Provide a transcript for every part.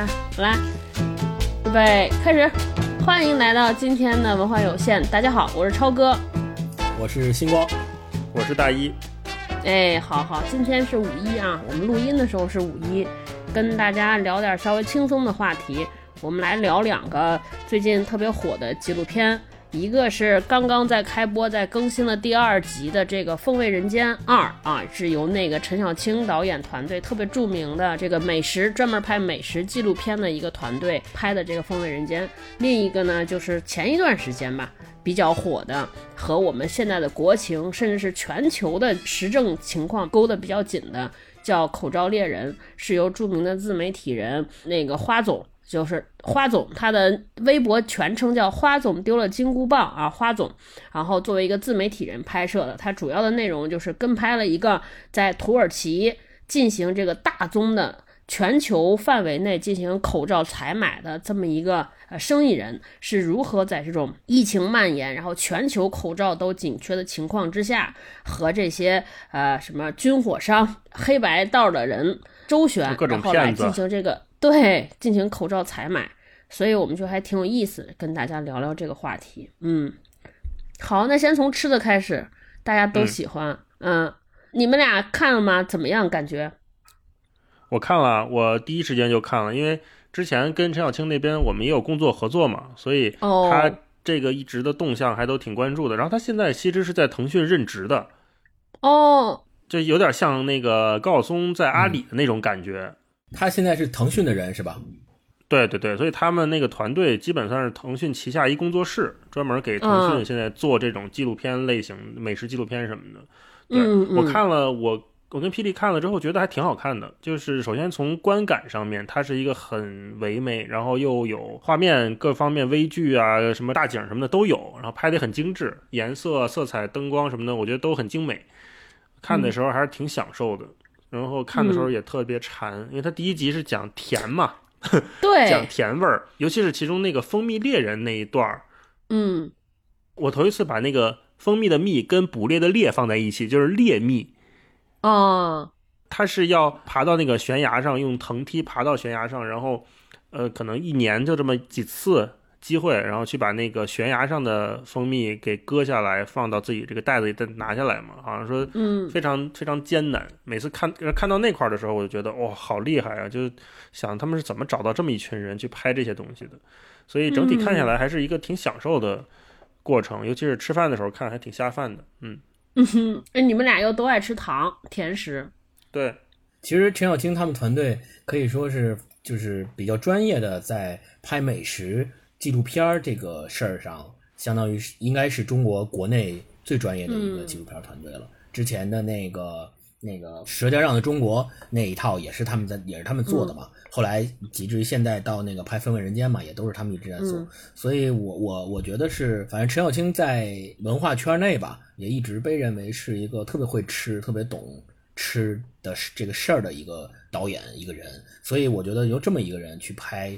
来，我来，预备，开始。欢迎来到今天的文化有限。大家好，我是超哥，我是星光，我是大一。哎，好好，今天是五一啊，我们录音的时候是五一，跟大家聊点稍微轻松的话题。我们来聊两个最近特别火的纪录片。一个是刚刚在开播、在更新了第二集的这个《风味人间二》啊，是由那个陈小青导演团队特别著名的这个美食专门拍美食纪录片的一个团队拍的这个《风味人间》。另一个呢，就是前一段时间吧比较火的，和我们现在的国情甚至是全球的时政情况勾得比较紧的，叫《口罩猎人》，是由著名的自媒体人那个花总。就是花总，他的微博全称叫花总丢了金箍棒啊，花总。然后作为一个自媒体人拍摄的，他主要的内容就是跟拍了一个在土耳其进行这个大宗的全球范围内进行口罩采买的这么一个呃生意人，是如何在这种疫情蔓延，然后全球口罩都紧缺的情况之下，和这些呃什么军火商、黑白道的人周旋，然后来进行这个。对，进行口罩采买，所以我们就还挺有意思，跟大家聊聊这个话题。嗯，好，那先从吃的开始，大家都喜欢。嗯，你们俩看了吗？怎么样？感觉？我看了，我第一时间就看了，因为之前跟陈小青那边我们也有工作合作嘛，所以他这个一直的动向还都挺关注的。然后他现在其实是在腾讯任职的，哦，就有点像那个高晓松在阿里的那种感觉。他现在是腾讯的人是吧？对对对，所以他们那个团队基本上是腾讯旗下一工作室，专门给腾讯现在做这种纪录片类型、美食纪录片什么的。对我看了，我我跟霹雳看了之后，觉得还挺好看的。就是首先从观感上面，它是一个很唯美，然后又有画面各方面微距啊、什么大景什么的都有，然后拍的很精致，颜色、色彩、灯光什么的，我觉得都很精美。看的时候还是挺享受的。然后看的时候也特别馋，因为它第一集是讲甜嘛，对，讲甜味儿，尤其是其中那个蜂蜜猎人那一段儿，嗯，我头一次把那个蜂蜜的蜜跟捕猎的猎放在一起，就是猎蜜，哦，它是要爬到那个悬崖上，用藤梯爬到悬崖上，然后，呃，可能一年就这么几次。机会，然后去把那个悬崖上的蜂蜜给割下来，放到自己这个袋子里再拿下来嘛。好像说，嗯，非常非常艰难。每次看看到那块的时候，我就觉得哇，好厉害啊！就想他们是怎么找到这么一群人去拍这些东西的。所以整体看下来还是一个挺享受的过程，尤其是吃饭的时候看还挺下饭的。嗯嗯哼，哎，你们俩又都爱吃糖甜食。对，其实陈小青他们团队可以说是就是比较专业的在拍美食。纪录片儿这个事儿上，相当于是应该是中国国内最专业的一个纪录片团队了。之前的那个那个《舌尖上的中国》那一套也是他们在也是他们做的嘛。后来以至于现在到那个拍《风味人间》嘛，也都是他们一直在做。所以我我我觉得是，反正陈小青在文化圈内吧，也一直被认为是一个特别会吃、特别懂吃的这个事儿的一个导演一个人。所以我觉得由这么一个人去拍。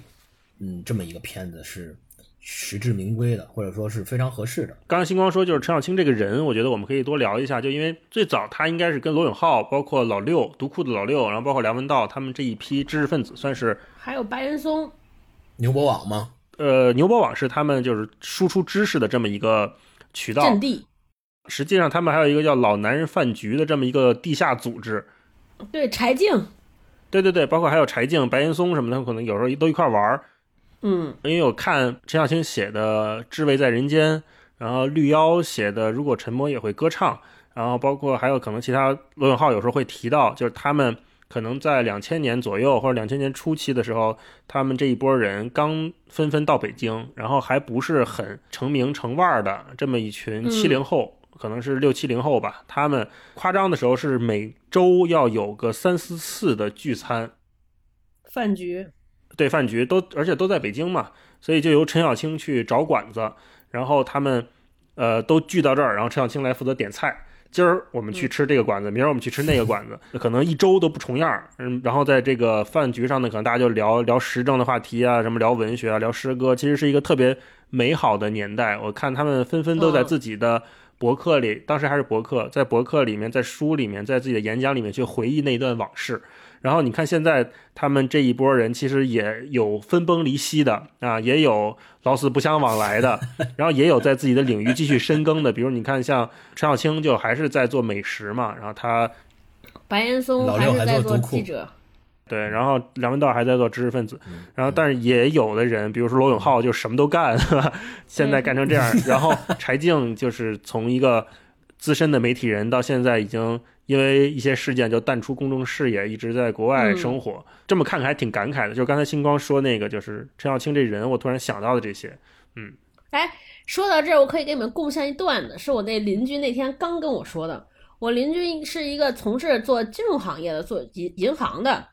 嗯，这么一个片子是实至名归的，或者说是非常合适的。刚刚星光说，就是陈小青这个人，我觉得我们可以多聊一下。就因为最早他应该是跟罗永浩，包括老六、读库的老六，然后包括梁文道他们这一批知识分子，算是还有白岩松、牛博网吗？呃，牛博网是他们就是输出知识的这么一个渠道阵地。实际上，他们还有一个叫“老男人饭局”的这么一个地下组织。对，柴静。对对对，包括还有柴静、白岩松什么的，可能有时候都一块玩儿。嗯，因为我看陈小青写的《至味在人间》，然后绿妖写的《如果沉默也会歌唱》，然后包括还有可能其他罗永浩有时候会提到，就是他们可能在两千年左右或者两千年初期的时候，他们这一波人刚纷纷到北京，然后还不是很成名成腕的这么一群七零后，可能是六七零后吧，他们夸张的时候是每周要有个三四次的聚餐饭局。对饭局都，而且都在北京嘛，所以就由陈小青去找馆子，然后他们，呃，都聚到这儿，然后陈小青来负责点菜。今儿我们去吃这个馆子，明儿我们去吃那个馆子，可能一周都不重样。嗯，然后在这个饭局上呢，可能大家就聊聊时政的话题啊，什么聊文学啊，聊诗歌，其实是一个特别美好的年代。我看他们纷纷都在自己的博客里，当时还是博客，在博客里面，在书里面，在自己的演讲里面去回忆那段往事。然后你看现在他们这一波人，其实也有分崩离析的啊，也有老死不相往来的，然后也有在自己的领域继续深耕的。比如你看，像陈小青就还是在做美食嘛，然后他白岩松还是在做记者。对，然后梁文道还在做知识分子，然后但是也有的人，比如说罗永浩，就什么都干，现在干成这样。然后柴静就是从一个资深的媒体人，到现在已经因为一些事件就淡出公众视野，一直在国外生活。这么看看还挺感慨的。就刚才星光说那个，就是陈小青这人，我突然想到的这些。嗯，哎，说到这儿，我可以给你们贡献一段子，是我那邻居那天刚跟我说的。我邻居是一个从事做金融行业的，做银银行的。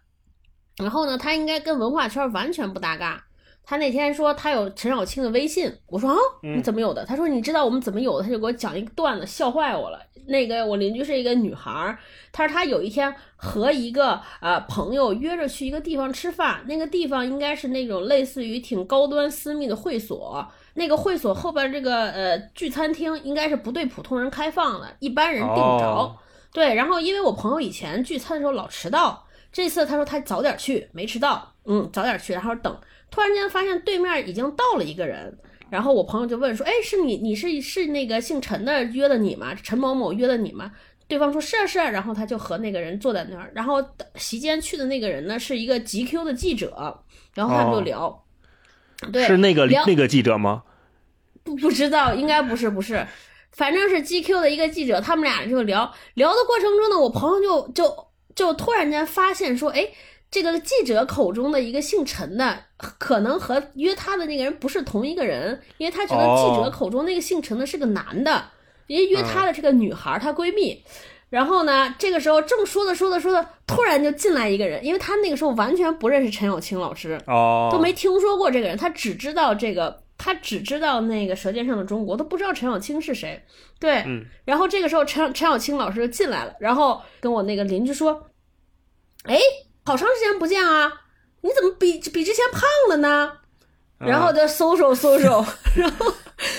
然后呢，他应该跟文化圈完全不搭嘎。他那天说他有陈小青的微信，我说啊，你怎么有的？他说你知道我们怎么有的？他就给我讲一个段子，笑坏我了。那个我邻居是一个女孩，她说她有一天和一个呃朋友约着去一个地方吃饭，那个地方应该是那种类似于挺高端私密的会所，那个会所后边这个呃聚餐厅应该是不对普通人开放的，一般人订不着。对，然后因为我朋友以前聚餐的时候老迟到。这次他说他早点去，没迟到，嗯，早点去，然后等，突然间发现对面已经到了一个人，然后我朋友就问说，哎，是你，你是是那个姓陈的约的你吗？陈某某约的你吗？对方说是啊是啊，然后他就和那个人坐在那儿，然后席间去的那个人呢是一个 GQ 的记者，然后他们就聊，对，是那个那个记者吗？不不知道，应该不是不是，反正是 GQ 的一个记者，他们俩就聊聊的过程中呢，我朋友就就。就突然间发现说，哎，这个记者口中的一个姓陈的，可能和约他的那个人不是同一个人，因为他觉得记者口中那个姓陈的是个男的，因为约他的这个女孩，她闺蜜。然后呢，这个时候正说着说着说着，突然就进来一个人，因为他那个时候完全不认识陈小青老师，哦，都没听说过这个人，他只知道这个，他只知道那个《舌尖上的中国》，都不知道陈小青是谁。对，然后这个时候陈陈小青老师就进来了，然后跟我那个邻居说。哎，好长时间不见啊！你怎么比比之前胖了呢？然后就搜搜搜搜，然后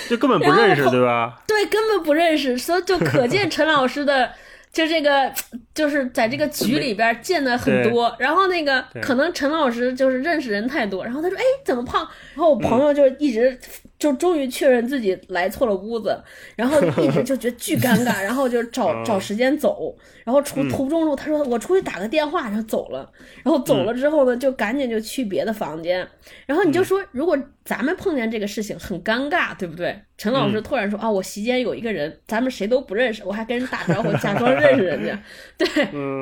就根本不认识，对吧？对，根本不认识，所以就可见陈老师的 就这个就是在这个局里边见的很多。然后那个可能陈老师就是认识人太多，然后他说：“哎，怎么胖？”然后我朋友就一直。就终于确认自己来错了屋子，然后一直就觉得巨尴尬，然后就找找时间走，然后出途中路他说我出去打个电话，然后走了，然后走了之后呢，就赶紧就去别的房间，然后你就说如果咱们碰见这个事情很尴尬，对不对？陈老师突然说啊，我席间有一个人，咱们谁都不认识，我还跟人打招呼，假装认识人家，对，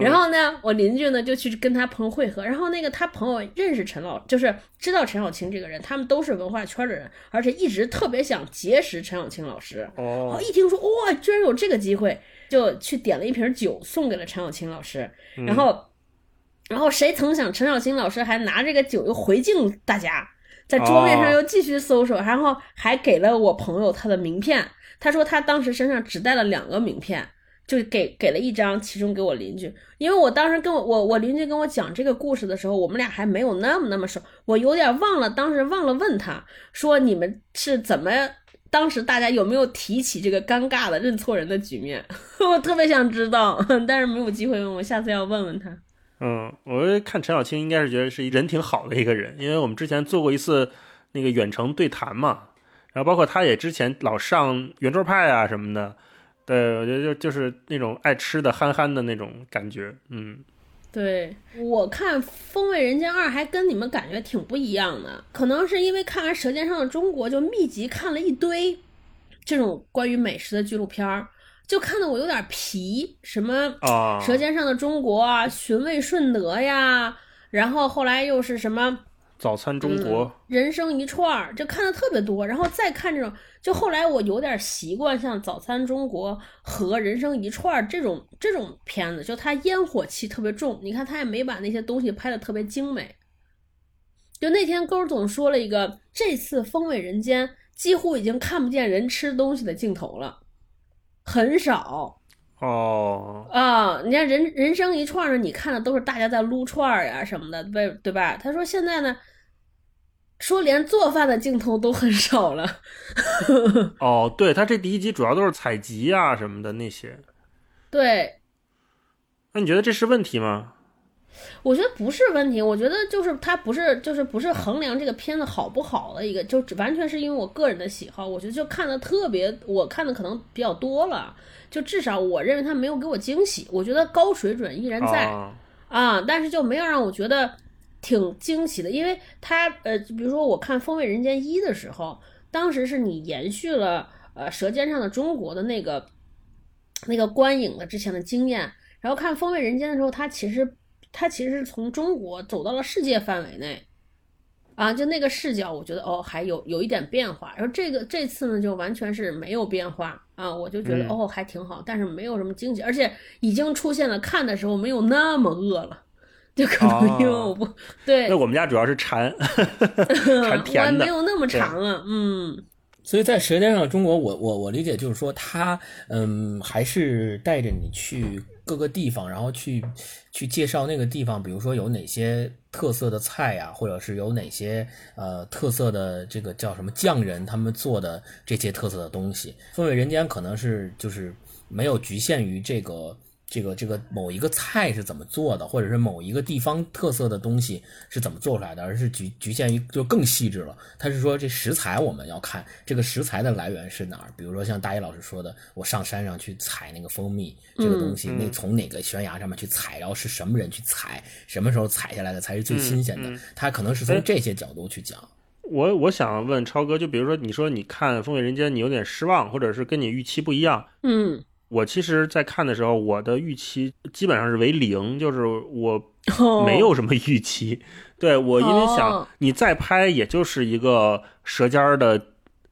然后呢，我邻居呢就去跟他朋友会合，然后那个他朋友认识陈老，就是知道陈小青这个人，他们都是文化圈的人，而且一。一直特别想结识陈小青老师，哦，一听说哇，居然有这个机会，就去点了一瓶酒送给了陈小青老师。然后，然后谁曾想陈小青老师还拿这个酒又回敬大家，在桌面上又继续搜索，然后还给了我朋友他的名片。他说他当时身上只带了两个名片。就给给了一张，其中给我邻居，因为我当时跟我我我邻居跟我讲这个故事的时候，我们俩还没有那么那么熟，我有点忘了，当时忘了问他说你们是怎么，当时大家有没有提起这个尴尬的认错人的局面？我特别想知道，但是没有机会问，我下次要问问他。嗯，我看陈小青应该是觉得是人挺好的一个人，因为我们之前做过一次那个远程对谈嘛，然后包括他也之前老上圆桌派啊什么的。对，我觉得就就是那种爱吃的、憨憨的那种感觉，嗯，对我看《风味人间二》还跟你们感觉挺不一样的，可能是因为看完《舌尖上的中国》就密集看了一堆这种关于美食的纪录片儿，就看得我有点皮，什么《舌尖上的中国》啊，《寻味顺德》呀，然后后来又是什么？早餐中国，人生一串儿就看的特别多，然后再看这种，就后来我有点习惯像早餐中国和人生一串儿这种这种片子，就它烟火气特别重。你看他也没把那些东西拍的特别精美。就那天勾总说了一个，这次风味人间几乎已经看不见人吃东西的镜头了，很少。哦啊，你看人人生一串呢，你看的都是大家在撸串儿呀什么的，对对吧？他说现在呢。说连做饭的镜头都很少了。哦，对他这第一集主要都是采集啊什么的那些。对。那你觉得这是问题吗？我觉得不是问题，我觉得就是它不是就是不是衡量这个片子好不好的一个，就完全是因为我个人的喜好。我觉得就看的特别，我看的可能比较多了，就至少我认为他没有给我惊喜。我觉得高水准依然在啊，但是就没有让我觉得挺惊喜的，因为他呃，比如说我看《风味人间一》的时候，当时是你延续了呃《舌尖上的中国》的那个那个观影的之前的经验，然后看《风味人间》的时候，它其实。它其实是从中国走到了世界范围内，啊，就那个视角，我觉得哦，还有有一点变化。然后这个这次呢，就完全是没有变化啊，我就觉得哦，还挺好，但是没有什么惊喜，而且已经出现了看的时候没有那么饿了，就可能因为我不对。那我们家主要是馋 馋甜的，没有那么馋啊，嗯。所以在《舌尖上的中国》，我我我理解就是说，他嗯，还是带着你去。各个地方，然后去去介绍那个地方，比如说有哪些特色的菜呀，或者是有哪些呃特色的这个叫什么匠人他们做的这些特色的东西。风味人间可能是就是没有局限于这个。这个这个某一个菜是怎么做的，或者是某一个地方特色的东西是怎么做出来的，而是局局限于就更细致了。他是说这食材我们要看这个食材的来源是哪儿，比如说像大一老师说的，我上山上去采那个蜂蜜这个东西，那从哪个悬崖上面去采，然后是什么人去采，什么时候采下来的才是最新鲜的，他可能是从这些角度去讲。我我想问超哥，就比如说你说你看《风味人间》，你有点失望，或者是跟你预期不一样，嗯。我其实，在看的时候，我的预期基本上是为零，就是我没有什么预期。对我，因为想你再拍，也就是一个舌尖的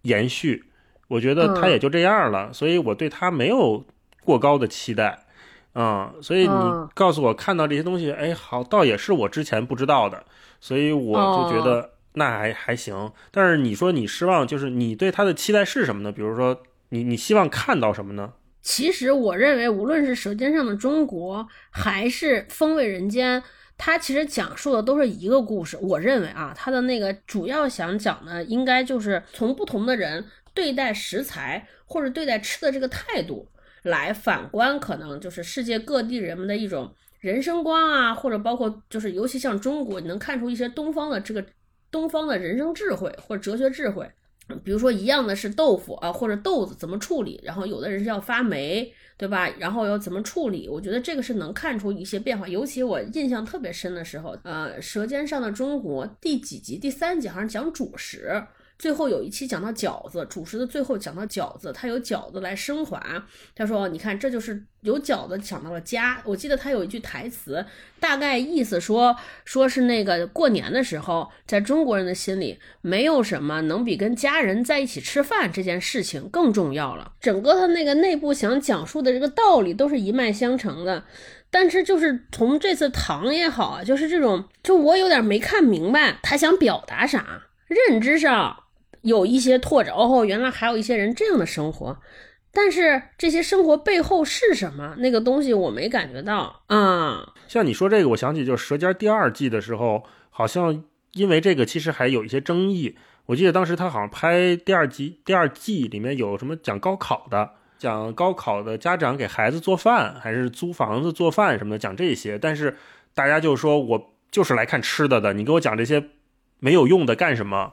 延续，我觉得它也就这样了，所以我对它没有过高的期待。嗯，所以你告诉我看到这些东西，哎，好，倒也是我之前不知道的，所以我就觉得那还还行。但是你说你失望，就是你对它的期待是什么呢？比如说，你你希望看到什么呢？其实我认为，无论是《舌尖上的中国》还是《风味人间》，它其实讲述的都是一个故事。我认为啊，它的那个主要想讲的，应该就是从不同的人对待食材或者对待吃的这个态度，来反观可能就是世界各地人们的一种人生观啊，或者包括就是尤其像中国，你能看出一些东方的这个东方的人生智慧或者哲学智慧。比如说一样的是豆腐啊，或者豆子怎么处理，然后有的人是要发霉，对吧？然后要怎么处理？我觉得这个是能看出一些变化。尤其我印象特别深的时候，呃，《舌尖上的中国》第几集？第三集好像讲主食。最后有一期讲到饺子，主食的最后讲到饺子，他有饺子来升华。他说：“你看，这就是有饺子想到了家。”我记得他有一句台词，大概意思说，说是那个过年的时候，在中国人的心里，没有什么能比跟家人在一起吃饭这件事情更重要了。整个他那个内部想讲述的这个道理都是一脉相承的，但是就是从这次糖也好，就是这种，就我有点没看明白他想表达啥，认知上。有一些拓展哦，原来还有一些人这样的生活，但是这些生活背后是什么？那个东西我没感觉到啊。像你说这个，我想起就是《舌尖》第二季的时候，好像因为这个其实还有一些争议。我记得当时他好像拍第二集、第二季里面有什么讲高考的，讲高考的家长给孩子做饭，还是租房子做饭什么的，讲这些。但是大家就说我就是来看吃的的，你给我讲这些没有用的干什么？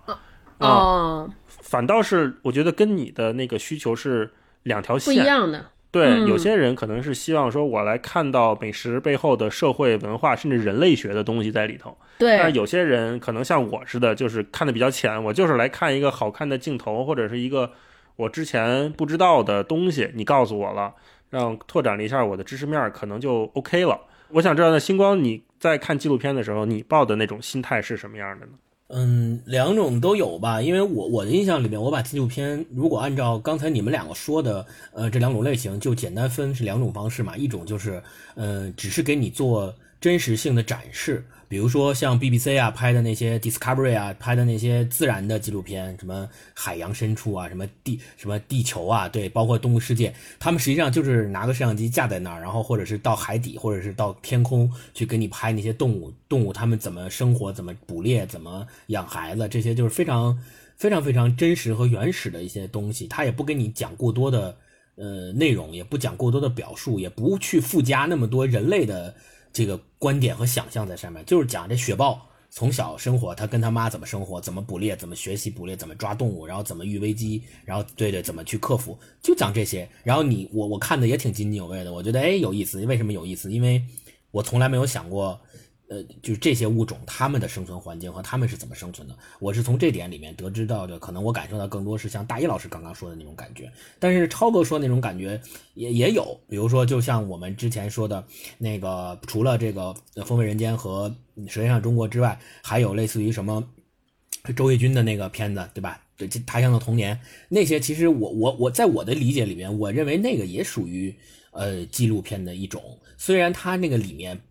哦，反倒是我觉得跟你的那个需求是两条线不一样的。对，有些人可能是希望说，我来看到美食背后的社会文化，甚至人类学的东西在里头。对。但是有些人可能像我似的，就是看的比较浅，我就是来看一个好看的镜头，或者是一个我之前不知道的东西，你告诉我了，让拓展了一下我的知识面，可能就 OK 了。我想知道，那星光你在看纪录片的时候，你抱的那种心态是什么样的呢？嗯，两种都有吧，因为我我的印象里面，我把纪录片如果按照刚才你们两个说的，呃，这两种类型就简单分是两种方式嘛，一种就是，呃，只是给你做真实性的展示。比如说像 BBC 啊拍的那些 Discovery 啊拍的那些自然的纪录片，什么海洋深处啊，什么地什么地球啊，对，包括动物世界，他们实际上就是拿个摄像机架在那儿，然后或者是到海底，或者是到天空去给你拍那些动物，动物它们怎么生活，怎么捕猎，怎么养孩子，这些就是非常非常非常真实和原始的一些东西。他也不给你讲过多的呃内容，也不讲过多的表述，也不去附加那么多人类的。这个观点和想象在上面，就是讲这雪豹从小生活，他跟他妈怎么生活，怎么捕猎，怎么学习捕猎，怎么抓动物，然后怎么遇危机，然后对对，怎么去克服，就讲这些。然后你我我看的也挺津津有味的，我觉得哎有意思。为什么有意思？因为我从来没有想过。呃，就是这些物种，它们的生存环境和它们是怎么生存的，我是从这点里面得知到的。可能我感受到更多是像大一老师刚刚说的那种感觉，但是超哥说那种感觉也也有。比如说，就像我们之前说的那个，除了这个《风味人间》和《舌尖上中国》之外，还有类似于什么周轶君的那个片子，对吧？这《他乡的童年》那些，其实我我我在我的理解里面，我认为那个也属于呃纪录片的一种，虽然它那个里面。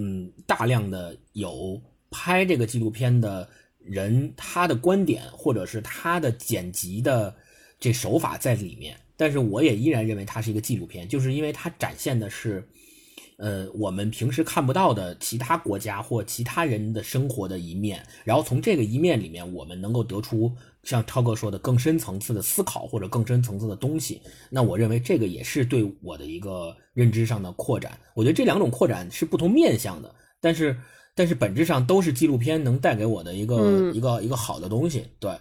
嗯，大量的有拍这个纪录片的人，他的观点或者是他的剪辑的这手法在里面，但是我也依然认为它是一个纪录片，就是因为它展现的是，呃，我们平时看不到的其他国家或其他人的生活的一面，然后从这个一面里面，我们能够得出。像超哥说的更深层次的思考或者更深层次的东西，那我认为这个也是对我的一个认知上的扩展。我觉得这两种扩展是不同面向的，但是但是本质上都是纪录片能带给我的一个一个一个好的东西。对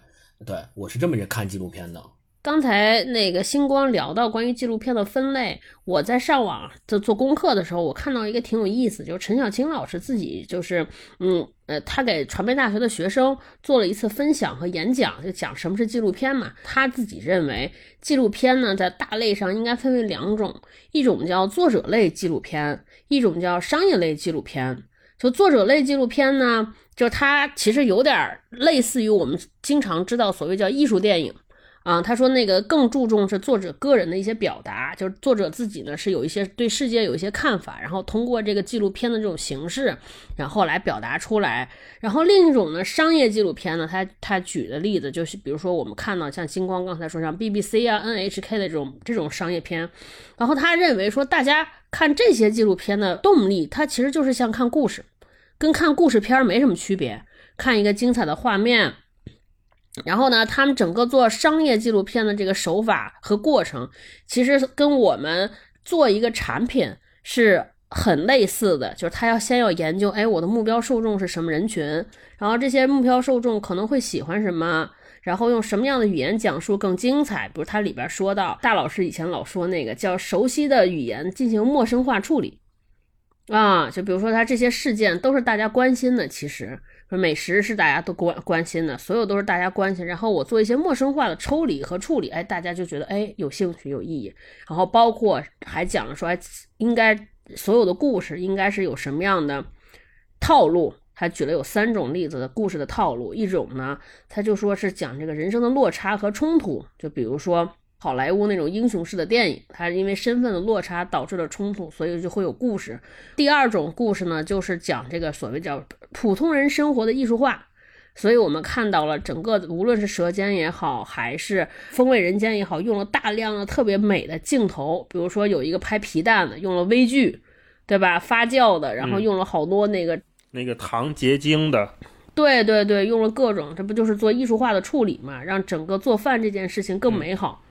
对，我是这么看纪录片的。刚才那个星光聊到关于纪录片的分类，我在上网做做功课的时候，我看到一个挺有意思，就是陈小青老师自己就是，嗯呃，他给传媒大学的学生做了一次分享和演讲，就讲什么是纪录片嘛。他自己认为，纪录片呢在大类上应该分为两种，一种叫作者类纪录片，一种叫商业类纪录片。就作者类纪录片呢，就它其实有点类似于我们经常知道所谓叫艺术电影。啊，他说那个更注重是作者个人的一些表达，就是作者自己呢是有一些对世界有一些看法，然后通过这个纪录片的这种形式，然后来表达出来。然后另一种呢，商业纪录片呢，他他举的例子就是，比如说我们看到像金光刚才说像 BBC 啊、NHK 的这种这种商业片，然后他认为说大家看这些纪录片的动力，它其实就是像看故事，跟看故事片没什么区别，看一个精彩的画面。然后呢，他们整个做商业纪录片的这个手法和过程，其实跟我们做一个产品是很类似的。就是他要先要研究，哎，我的目标受众是什么人群，然后这些目标受众可能会喜欢什么，然后用什么样的语言讲述更精彩。比如他里边说到，大老师以前老说那个叫熟悉的语言进行陌生化处理啊，就比如说他这些事件都是大家关心的，其实。说美食是大家都关关心的，所有都是大家关心。然后我做一些陌生化的抽离和处理，哎，大家就觉得哎有兴趣有意义。然后包括还讲了说，哎，应该所有的故事应该是有什么样的套路？他举了有三种例子的故事的套路。一种呢，他就说是讲这个人生的落差和冲突，就比如说。好莱坞那种英雄式的电影，它因为身份的落差导致了冲突，所以就会有故事。第二种故事呢，就是讲这个所谓叫普通人生活的艺术化。所以我们看到了整个无论是《舌尖》也好，还是《风味人间》也好，用了大量的特别美的镜头，比如说有一个拍皮蛋的，用了微距，对吧？发酵的，然后用了好多那个那个糖结晶的，对对对，用了各种，这不就是做艺术化的处理嘛？让整个做饭这件事情更美好。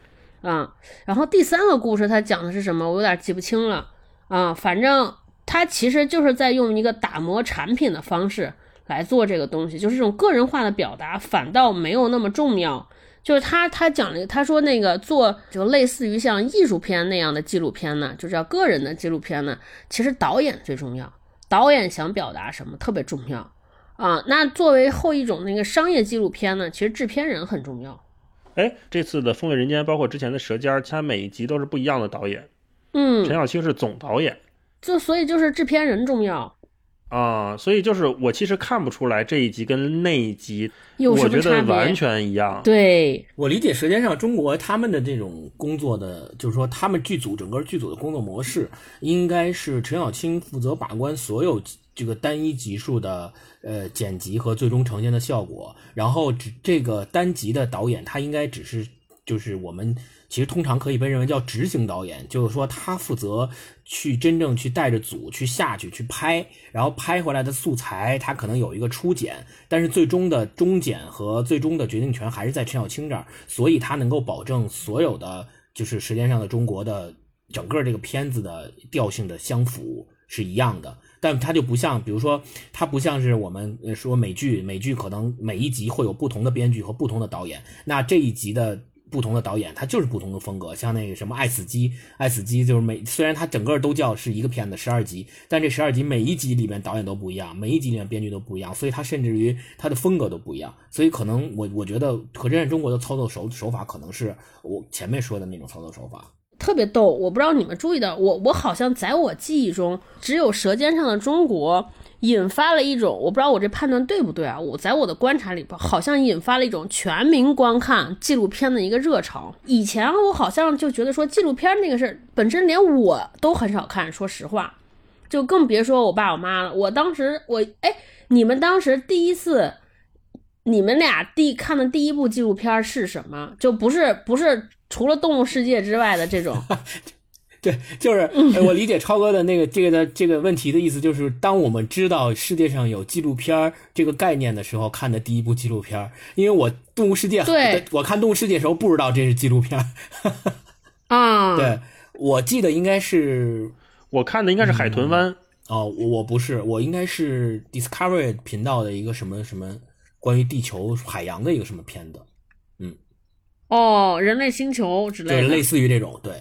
啊，然后第三个故事他讲的是什么？我有点记不清了啊。反正他其实就是在用一个打磨产品的方式来做这个东西，就是这种个人化的表达反倒没有那么重要。就是他他讲了，他说那个做就类似于像艺术片那样的纪录片呢，就叫个人的纪录片呢，其实导演最重要，导演想表达什么特别重要啊。那作为后一种那个商业纪录片呢，其实制片人很重要。哎，这次的《风味人间》包括之前的《舌尖》，它每一集都是不一样的导演。嗯，陈小青是总导演，就所以就是制片人重要啊。所以就是我其实看不出来这一集跟那一集有什么差别，完全一样。对我理解，《舌尖上中国》他们的这种工作的，就是说他们剧组整个剧组的工作模式，应该是陈小青负责把关所有。这个单一集数的呃剪辑和最终呈现的效果。然后只这个单集的导演，他应该只是就是我们其实通常可以被认为叫执行导演，就是说他负责去真正去带着组去下去去拍，然后拍回来的素材他可能有一个初剪，但是最终的终剪和最终的决定权还是在陈小青这儿，所以他能够保证所有的就是时间上的中国的。整个这个片子的调性的相符是一样的，但它就不像，比如说，它不像是我们说美剧，美剧可能每一集会有不同的编剧和不同的导演，那这一集的不同的导演，他就是不同的风格。像那个什么《爱死机》，《爱死机》就是每虽然它整个都叫是一个片子十二集，但这十二集每一集里面导演都不一样，每一集里面编剧都不一样，所以它甚至于它的风格都不一样。所以可能我我觉得《可真中国》的操作手手法可能是我前面说的那种操作手法。特别逗，我不知道你们注意到，我我好像在我记忆中，只有《舌尖上的中国》引发了一种，我不知道我这判断对不对啊？我在我的观察里边，好像引发了一种全民观看纪录片的一个热潮。以前我好像就觉得说纪录片那个事本身连我都很少看，说实话，就更别说我爸我妈了。我当时我哎，你们当时第一次，你们俩第看的第一部纪录片是什么？就不是不是。除了动物世界之外的这种，对，就是我理解超哥的那个这个的这个问题的意思，就是当我们知道世界上有纪录片这个概念的时候，看的第一部纪录片。因为我动物世界，对，我看动物世界的时候不知道这是纪录片。啊，对，我记得应该是我看的应该是海豚湾。哦，我不是，我应该是 Discovery 频道的一个什么什么关于地球海洋的一个什么片子。哦，人类星球之类的，对，类似于这种，对。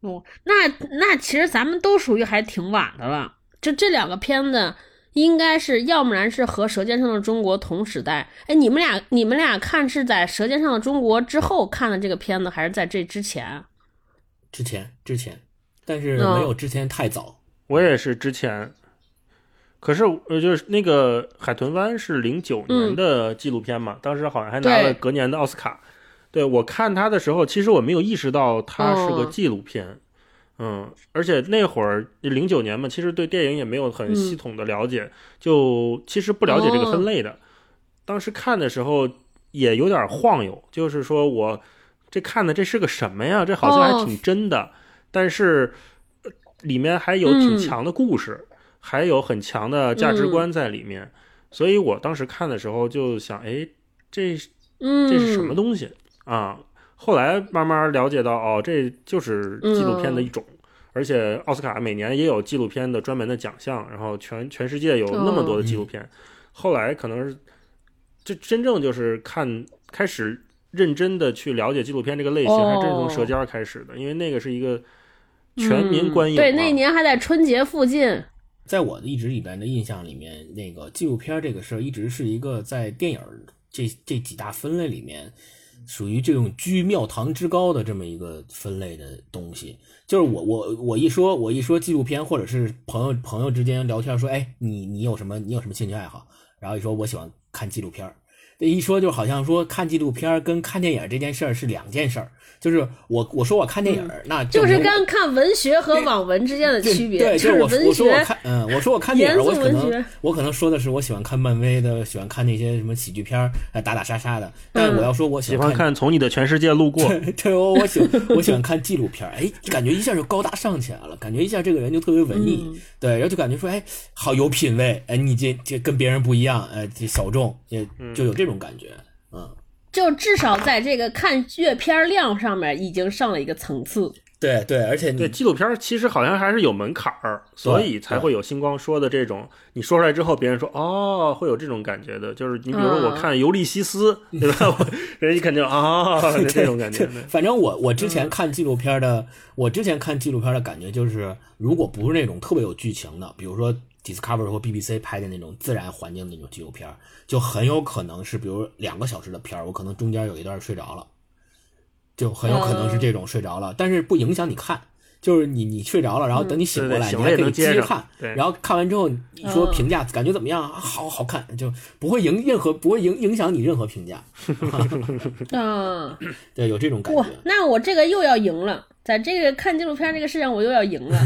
哦，那那其实咱们都属于还挺晚的了。就这两个片子，应该是要不然是和《舌尖上的中国》同时代。哎，你们俩你们俩看是在《舌尖上的中国》之后看的这个片子，还是在这之前？之前，之前，但是没有之前太早。我也是之前。可是，呃，就是那个《海豚湾》是零九年的纪录片嘛，当时好像还拿了隔年的奥斯卡。对我看他的时候，其实我没有意识到它是个纪录片，嗯，而且那会儿零九年嘛，其实对电影也没有很系统的了解，就其实不了解这个分类的。当时看的时候也有点晃悠，就是说我这看的这是个什么呀？这好像还挺真的，但是里面还有挺强的故事，还有很强的价值观在里面，所以我当时看的时候就想，哎，这这是什么东西？啊，后来慢慢了解到，哦，这就是纪录片的一种，而且奥斯卡每年也有纪录片的专门的奖项，然后全全世界有那么多的纪录片。后来可能是，这真正就是看开始认真的去了解纪录片这个类型，还真是从《舌尖》开始的，因为那个是一个全民观影。对，那年还在春节附近。在我的一直里边的印象里面，那个纪录片这个事儿一直是一个在电影这这几大分类里面。属于这种居庙堂之高的这么一个分类的东西，就是我我我一说我一说纪录片，或者是朋友朋友之间聊天说，哎，你你有什么你有什么兴趣爱好？然后一说我喜欢看纪录片这一说就好像说看纪录片跟看电影这件事儿是两件事儿。就是我我说我看电影，那就是跟看文学和网文之间的区别。对，就是我我说我看嗯，我说我看电影，我可能我可能说的是我喜欢看漫威的，喜欢看那些什么喜剧片儿，打打杀杀的。但我要说我喜欢看从你的全世界路过，对，我我喜我喜欢看纪录片儿。哎，感觉一下就高大上起来了，感觉一下这个人就特别文艺。对，然后就感觉说，哎，好有品位，哎，你这这跟别人不一样，哎，这小众也就有这种感觉，嗯。就至少在这个看阅片量上面已经上了一个层次。对对，而且对纪录片其实好像还是有门槛儿，所以才会有星光说的这种，你说出来之后，别人说哦，会有这种感觉的。就是你比如说我看《尤利西斯》，对吧？人家肯定啊，这种感觉。反正我我之前看纪录片的，我之前看纪录片的感觉就是，如果不是那种特别有剧情的，比如说。Discovery 或 BBC 拍的那种自然环境的那种纪录片，就很有可能是，比如两个小时的片儿，我可能中间有一段睡着了，就很有可能是这种睡着了，但是不影响你看，就是你你睡着了，然后等你醒过来，你还可以接着看，然后看完之后你说评价感觉怎么样？好好看，就不会影任何不会影影响你任何评价。嗯，对，有这种感觉。那我这个又要赢了。在这个看纪录片这个事情，我又要赢了。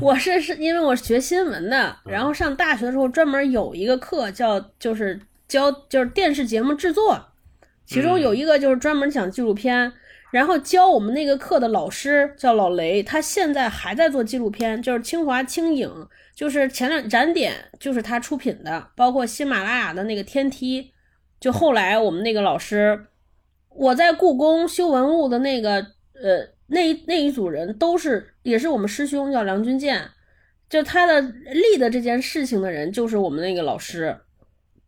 我是是因为我是学新闻的，然后上大学的时候专门有一个课叫就是教就是电视节目制作，其中有一个就是专门讲纪录片，然后教我们那个课的老师叫老雷，他现在还在做纪录片，就是清华青影，就是前两展点就是他出品的，包括喜马拉雅的那个天梯，就后来我们那个老师，我在故宫修文物的那个呃。那那一组人都是也是我们师兄，叫梁军健，就他的立的这件事情的人就是我们那个老师，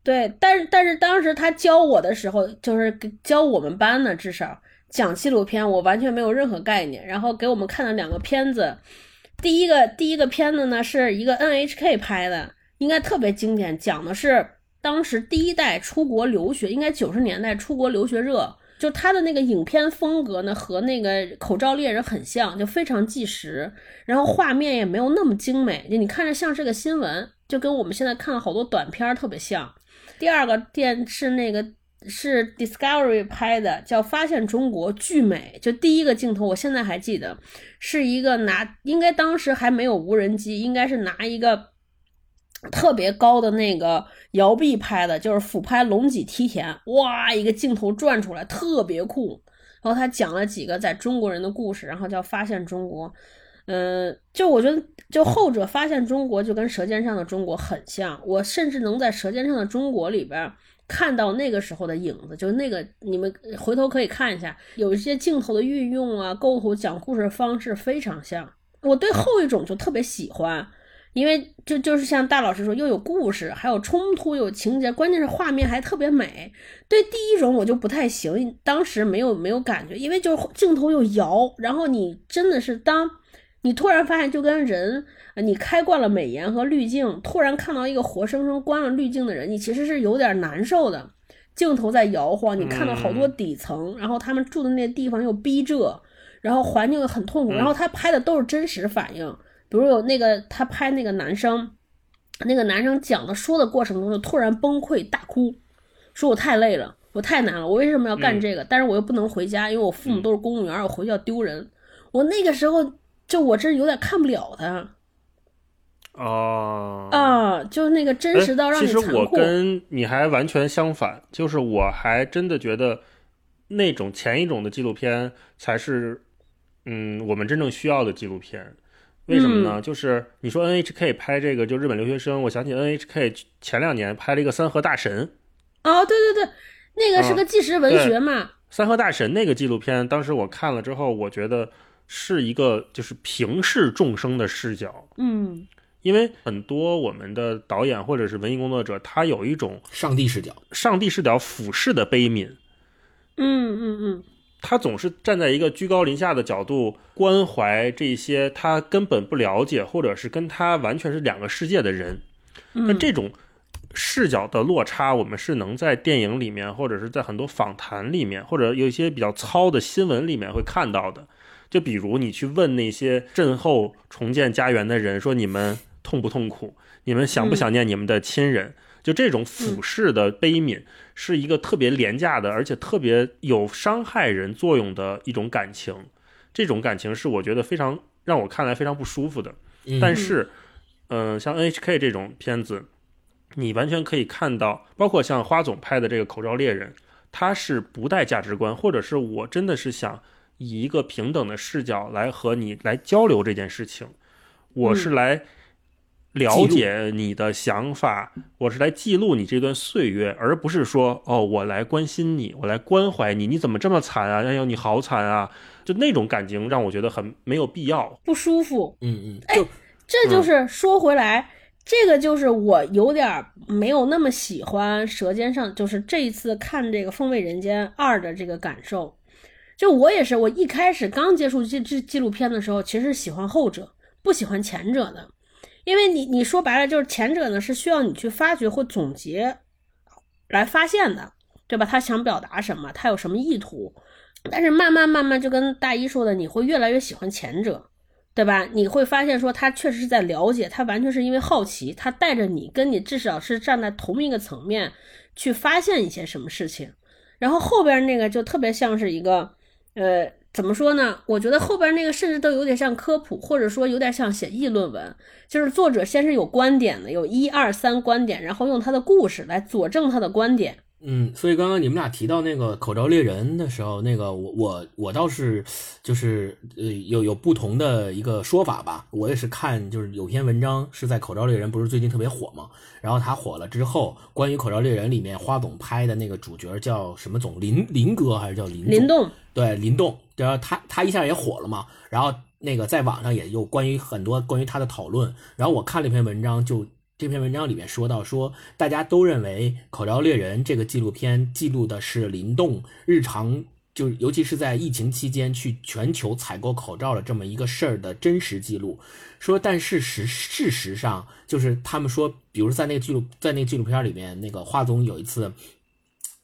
对，但是但是当时他教我的时候，就是教我们班呢，至少讲纪录片，我完全没有任何概念。然后给我们看了两个片子，第一个第一个片子呢是一个 NHK 拍的，应该特别经典，讲的是当时第一代出国留学，应该九十年代出国留学热。就他的那个影片风格呢，和那个《口罩猎人》很像，就非常纪实，然后画面也没有那么精美，就你看着像是个新闻，就跟我们现在看了好多短片特别像。第二个电是那个是 Discovery 拍的，叫《发现中国》，巨美。就第一个镜头，我现在还记得，是一个拿，应该当时还没有无人机，应该是拿一个。特别高的那个摇臂拍的，就是俯拍龙脊梯田，哇，一个镜头转出来，特别酷。然后他讲了几个在中国人的故事，然后叫发现中国。嗯，就我觉得，就后者发现中国就跟舌尖上的中国很像。我甚至能在舌尖上的中国里边看到那个时候的影子，就那个你们回头可以看一下，有一些镜头的运用啊，构图讲故事方式非常像。我对后一种就特别喜欢。因为就就是像大老师说，又有故事，还有冲突，有情节，关键是画面还特别美。对第一种我就不太行，当时没有没有感觉，因为就是镜头又摇，然后你真的是当你突然发现，就跟人你开惯了美颜和滤镜，突然看到一个活生生关了滤镜的人，你其实是有点难受的。镜头在摇晃，你看到好多底层，然后他们住的那地方又逼仄，然后环境又很痛苦，然后他拍的都是真实反应。比如有那个他拍那个男生，那个男生讲的说的过程中就突然崩溃大哭，说我太累了，我太难了，我为什么要干这个？但是我又不能回家，因为我父母都是公务员，我回去要丢人。我那个时候就我真有点看不了他。哦啊，就是那个真实到让你其实我跟你还完全相反，就是我还真的觉得那种前一种的纪录片才是，嗯，我们真正需要的纪录片。为什么呢？就是你说 NHK 拍这个就日本留学生，我想起 NHK 前两年拍了一个《三河大神》。哦，对对对，那个是个纪实文学嘛。《三河大神》那个纪录片，当时我看了之后，我觉得是一个就是平视众生的视角。嗯，因为很多我们的导演或者是文艺工作者，他有一种上帝视角，上帝视角俯视的悲悯。嗯嗯嗯。他总是站在一个居高临下的角度关怀这些他根本不了解，或者是跟他完全是两个世界的人。那这种视角的落差，我们是能在电影里面，或者是在很多访谈里面，或者有一些比较糙的新闻里面会看到的。就比如你去问那些震后重建家园的人，说你们痛不痛苦？你们想不想念你们的亲人？就这种俯视的悲悯，是一个特别廉价的，而且特别有伤害人作用的一种感情。这种感情是我觉得非常让我看来非常不舒服的。但是，嗯，像 NHK 这种片子，你完全可以看到，包括像花总拍的这个《口罩猎人》，他是不带价值观，或者是我真的是想以一个平等的视角来和你来交流这件事情，我是来。了解你的想法，我是来记录你这段岁月，而不是说哦，我来关心你，我来关怀你，你怎么这么惨啊？哎呦，你好惨啊！就那种感情让我觉得很没有必要，不舒服。嗯嗯，哎，这就是说回来，这个就是我有点没有那么喜欢《舌尖上》，就是这一次看这个《风味人间二》的这个感受。就我也是，我一开始刚接触这这纪录片的时候，其实喜欢后者，不喜欢前者的。因为你你说白了就是前者呢是需要你去发掘或总结来发现的，对吧？他想表达什么，他有什么意图？但是慢慢慢慢就跟大一说的，你会越来越喜欢前者，对吧？你会发现说他确实是在了解，他完全是因为好奇，他带着你跟你至少是站在同一个层面去发现一些什么事情。然后后边那个就特别像是一个呃怎么说呢？我觉得后边那个甚至都有点像科普，或者说有点像写议论文。就是作者先是有观点的，有一二三观点，然后用他的故事来佐证他的观点。嗯，所以刚刚你们俩提到那个口罩猎人的时候，那个我我我倒是就是呃有有不同的一个说法吧。我也是看就是有篇文章是在口罩猎人不是最近特别火嘛，然后他火了之后，关于口罩猎人里面花总拍的那个主角叫什么总林林哥还是叫林林动？对林动，然后他他一下也火了嘛，然后那个在网上也有关于很多关于他的讨论，然后我看了一篇文章就。这篇文章里面说到，说大家都认为《口罩猎人》这个纪录片记录的是林动日常，就尤其是在疫情期间去全球采购口罩的这么一个事儿的真实记录。说，但事实事实上就是他们说，比如在那个记录在那个纪录片里面，那个华总有一次。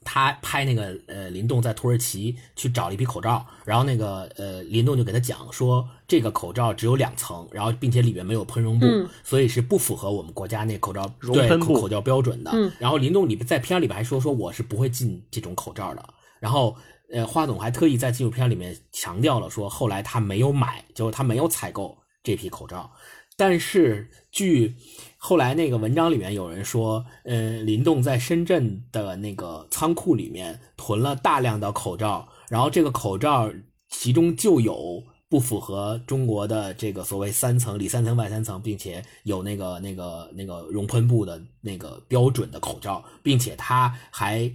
他拍那个呃林动在土耳其去找了一批口罩，然后那个呃林动就给他讲说这个口罩只有两层，然后并且里面没有喷绒布，所以是不符合我们国家那口罩对口罩标准的。然后林动里在片里边还说说我是不会进这种口罩的。然后呃花总还特意在纪录片里面强调了说后来他没有买，就是他没有采购这批口罩。但是，据后来那个文章里面有人说，嗯，林动在深圳的那个仓库里面囤了大量的口罩，然后这个口罩其中就有不符合中国的这个所谓三层里三层外三层，并且有那个那个那个熔喷布的那个标准的口罩，并且他还。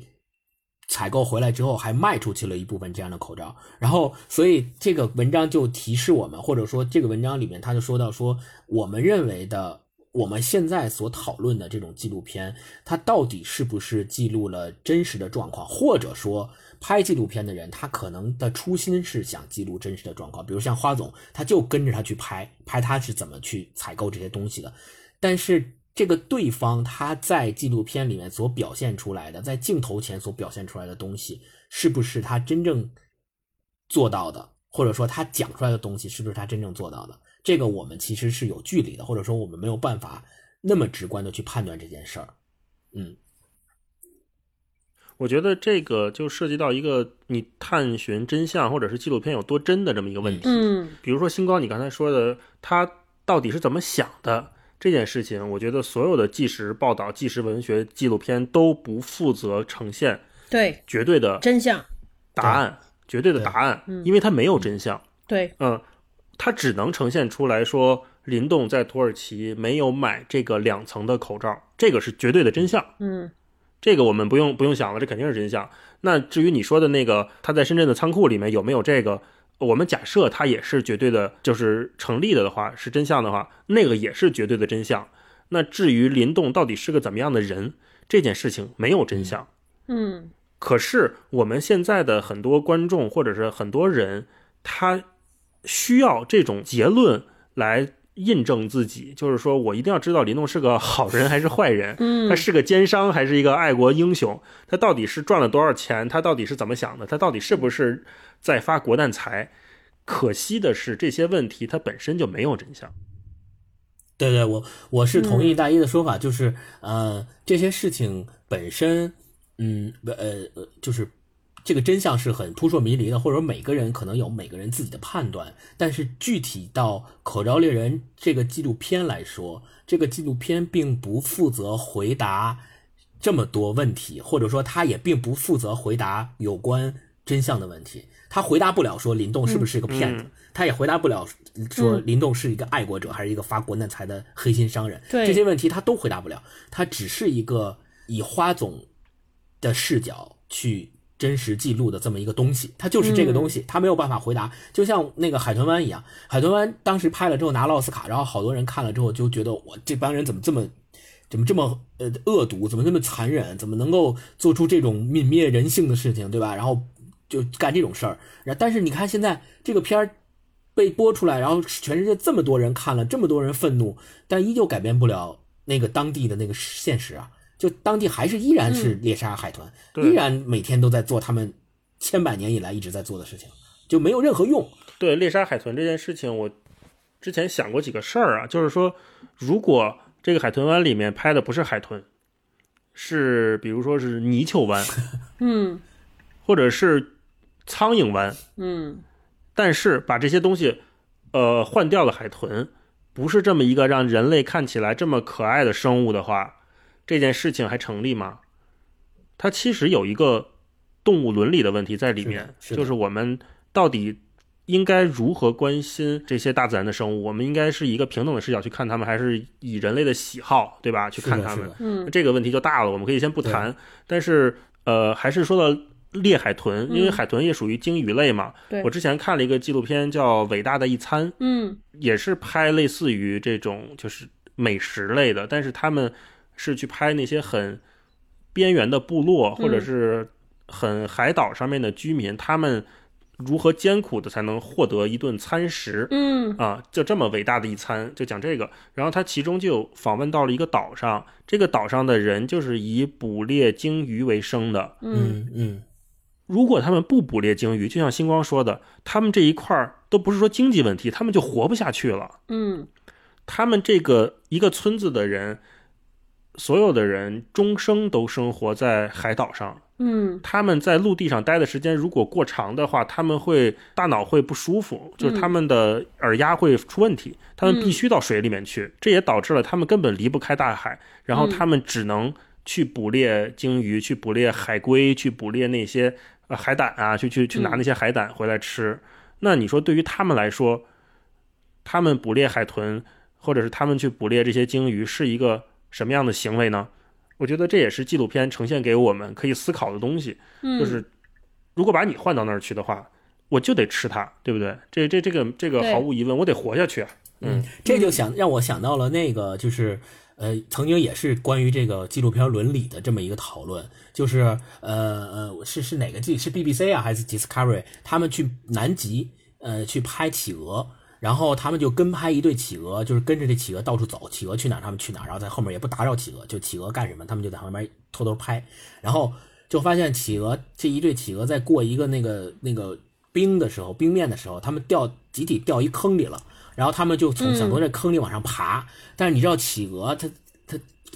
采购回来之后，还卖出去了一部分这样的口罩，然后，所以这个文章就提示我们，或者说这个文章里面他就说到说，我们认为的，我们现在所讨论的这种纪录片，它到底是不是记录了真实的状况，或者说拍纪录片的人他可能的初心是想记录真实的状况，比如像花总，他就跟着他去拍，拍他是怎么去采购这些东西的，但是。这个对方他在纪录片里面所表现出来的，在镜头前所表现出来的东西，是不是他真正做到的？或者说他讲出来的东西，是不是他真正做到的？这个我们其实是有距离的，或者说我们没有办法那么直观的去判断这件事儿。嗯，我觉得这个就涉及到一个你探寻真相或者是纪录片有多真的这么一个问题。嗯，比如说星光，你刚才说的，他到底是怎么想的？这件事情，我觉得所有的纪实报道、纪实文学纪录片都不负责呈现对绝对的真相答案，绝对的答案，因为它没有真相。对，嗯，它只能呈现出来说林动在土耳其没有买这个两层的口罩，这个是绝对的真相。嗯，这个我们不用不用想了，这肯定是真相。那至于你说的那个他在深圳的仓库里面有没有这个？我们假设它也是绝对的，就是成立的的话，是真相的话，那个也是绝对的真相。那至于林动到底是个怎么样的人，这件事情没有真相。嗯，可是我们现在的很多观众或者是很多人，他需要这种结论来印证自己，就是说我一定要知道林动是个好人还是坏人，嗯他是个奸商还是一个爱国英雄，他到底是赚了多少钱，他到底是怎么想的，他到底是不是？在发国难财，可惜的是这些问题它本身就没有真相。对对，我我是同意大一的说法，就是呃，这些事情本身，嗯，呃呃，就是这个真相是很扑朔迷离的，或者说每个人可能有每个人自己的判断。但是具体到《口罩猎人》这个纪录片来说，这个纪录片并不负责回答这么多问题，或者说他也并不负责回答有关真相的问题。他回答不了说林动是不是一个骗子，他也回答不了说林动是一个爱国者还是一个发国难财的黑心商人。这些问题他都回答不了，他只是一个以花总的视角去真实记录的这么一个东西，它就是这个东西，他没有办法回答。就像那个海豚湾一样，海豚湾当时拍了之后拿了奥斯卡，然后好多人看了之后就觉得我这帮人怎么这么怎么这么呃恶毒，怎么这么残忍，怎么能够做出这种泯灭人性的事情，对吧？然后。就干这种事儿，但是你看现在这个片儿被播出来，然后全世界这么多人看了，这么多人愤怒，但依旧改变不了那个当地的那个现实啊！就当地还是依然是猎杀海豚，依然每天都在做他们千百年以来一直在做的事情，就没有任何用。对猎杀海豚这件事情，我之前想过几个事儿啊，就是说，如果这个海豚湾里面拍的不是海豚，是比如说是泥鳅湾，嗯，或者是。苍蝇湾，嗯，但是把这些东西，呃，换掉了海豚，不是这么一个让人类看起来这么可爱的生物的话，这件事情还成立吗？它其实有一个动物伦理的问题在里面，就是我们到底应该如何关心这些大自然的生物？我们应该是一个平等的视角去看它们，还是以人类的喜好，对吧？去看它们？嗯，这个问题就大了。我们可以先不谈，但是呃，还是说到。猎海豚，因为海豚也属于鲸鱼类嘛。我之前看了一个纪录片，叫《伟大的一餐》，嗯，也是拍类似于这种就是美食类的，但是他们是去拍那些很边缘的部落或者是很海岛上面的居民，他们如何艰苦的才能获得一顿餐食。嗯啊，就这么伟大的一餐，就讲这个。然后他其中就访问到了一个岛上，这个岛上的人就是以捕猎鲸鱼为生的。嗯嗯。如果他们不捕猎鲸鱼，就像星光说的，他们这一块儿都不是说经济问题，他们就活不下去了。嗯，他们这个一个村子的人，所有的人终生都生活在海岛上。嗯，他们在陆地上待的时间如果过长的话，他们会大脑会不舒服，就是他们的耳压会出问题，他们必须到水里面去。这也导致了他们根本离不开大海，然后他们只能去捕猎鲸鱼，去捕猎海龟，去捕猎那些。呃，海胆啊，去去去拿那些海胆回来吃。那你说，对于他们来说，他们捕猎海豚，或者是他们去捕猎这些鲸鱼，是一个什么样的行为呢？我觉得这也是纪录片呈现给我们可以思考的东西。嗯就是如果把你换到那儿去的话，我就得吃它，对不对？这这这个这个毫无疑问，我得活下去啊。嗯，这就想让我想到了那个，就是呃，曾经也是关于这个纪录片伦理的这么一个讨论。就是呃呃是是哪个剧是 BBC 啊还是 Discovery？他们去南极呃去拍企鹅，然后他们就跟拍一对企鹅，就是跟着这企鹅到处走，企鹅去哪他们去哪，然后在后面也不打扰企鹅，就企鹅干什么他们就在旁边偷偷拍，然后就发现企鹅这一对企鹅在过一个那个那个冰的时候，冰面的时候，他们掉集体掉一坑里了，然后他们就从想从这坑里往上爬，但是你知道企鹅它。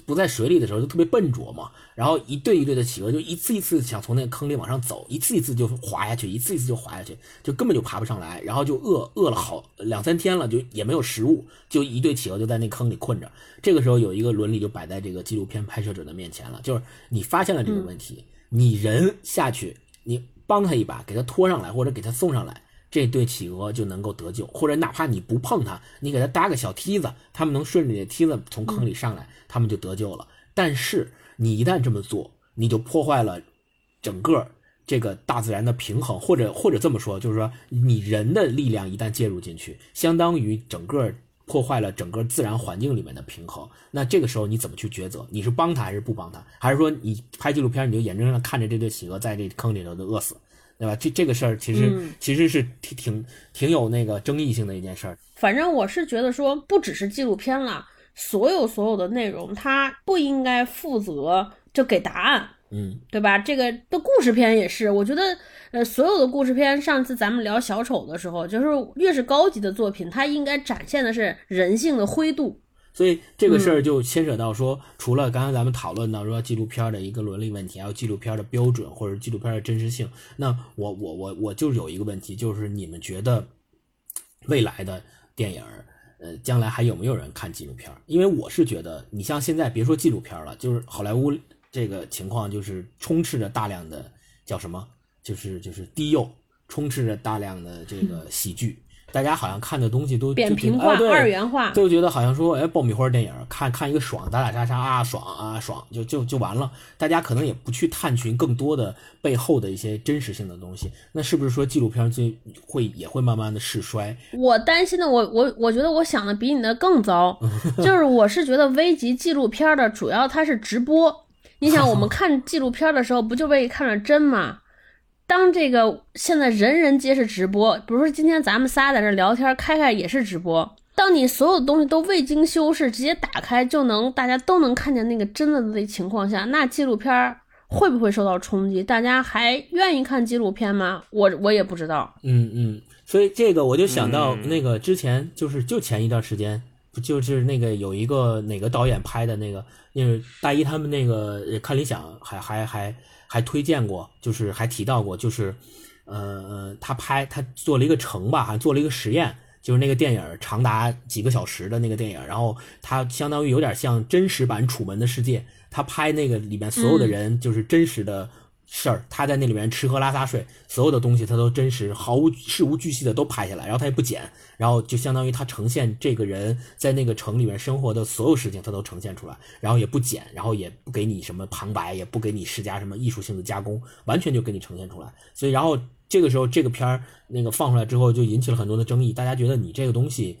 不在水里的时候就特别笨拙嘛，然后一对一对的企鹅就一次一次想从那个坑里往上走，一次一次就滑下去，一次一次就滑下去，就根本就爬不上来，然后就饿饿了好两三天了，就也没有食物，就一对企鹅就在那坑里困着。这个时候有一个伦理就摆在这个纪录片拍摄者的面前了，就是你发现了这个问题，你人下去，你帮他一把，给他拖上来或者给他送上来。这对企鹅就能够得救，或者哪怕你不碰它，你给它搭个小梯子，它们能顺着这梯子从坑里上来，它们就得救了。但是你一旦这么做，你就破坏了整个这个大自然的平衡，或者或者这么说，就是说你人的力量一旦介入进去，相当于整个破坏了整个自然环境里面的平衡。那这个时候你怎么去抉择？你是帮他还是不帮他？还是说你拍纪录片你就眼睁睁看着这对企鹅在这坑里头都饿死？对吧？这这个事儿其实其实是挺挺挺有那个争议性的一件事儿。反正我是觉得说，不只是纪录片了，所有所有的内容，它不应该负责就给答案，嗯，对吧？这个的故事片也是，我觉得，呃，所有的故事片，上次咱们聊小丑的时候，就是越是高级的作品，它应该展现的是人性的灰度。所以这个事儿就牵扯到说，除了刚才咱们讨论到说纪录片的一个伦理问题，还有纪录片的标准或者纪录片的真实性。那我我我我就有一个问题，就是你们觉得未来的电影，呃，将来还有没有人看纪录片？因为我是觉得，你像现在别说纪录片了，就是好莱坞这个情况，就是充斥着大量的叫什么，就是就是低幼，充斥着大量的这个喜剧。大家好像看的东西都扁平化、二元化，就觉得好像说，哎，爆米花电影，看看一个爽，打打杀杀啊，爽啊爽，就就就完了。大家可能也不去探寻更多的背后的一些真实性的东西。那是不是说纪录片就会也会慢慢的式衰？我担心的，我我我觉得我想的比你的更糟，就是我是觉得危及纪录片的主要它是直播。你想，我们看纪录片的时候，不就为看着真吗？当这个现在人人皆是直播，比如说今天咱们仨在这聊天，开开也是直播。当你所有的东西都未经修饰，直接打开就能，大家都能看见那个真的的情况下，那纪录片会不会受到冲击？大家还愿意看纪录片吗？我我也不知道。嗯嗯，所以这个我就想到那个之前就是就前一段时间，不就是那个有一个哪个导演拍的那个，那是大一他们那个看理想还还还。还推荐过，就是还提到过，就是，呃，他拍他做了一个城吧，还做了一个实验，就是那个电影长达几个小时的那个电影，然后他相当于有点像真实版《楚门的世界》，他拍那个里面所有的人就是真实的。事儿，他在那里面吃喝拉撒睡，所有的东西他都真实，毫无事无巨细的都拍下来，然后他也不剪，然后就相当于他呈现这个人在那个城里面生活的所有事情，他都呈现出来，然后也不剪，然后也不给你什么旁白，也不给你施加什么艺术性的加工，完全就给你呈现出来。所以，然后这个时候这个片儿那个放出来之后，就引起了很多的争议，大家觉得你这个东西，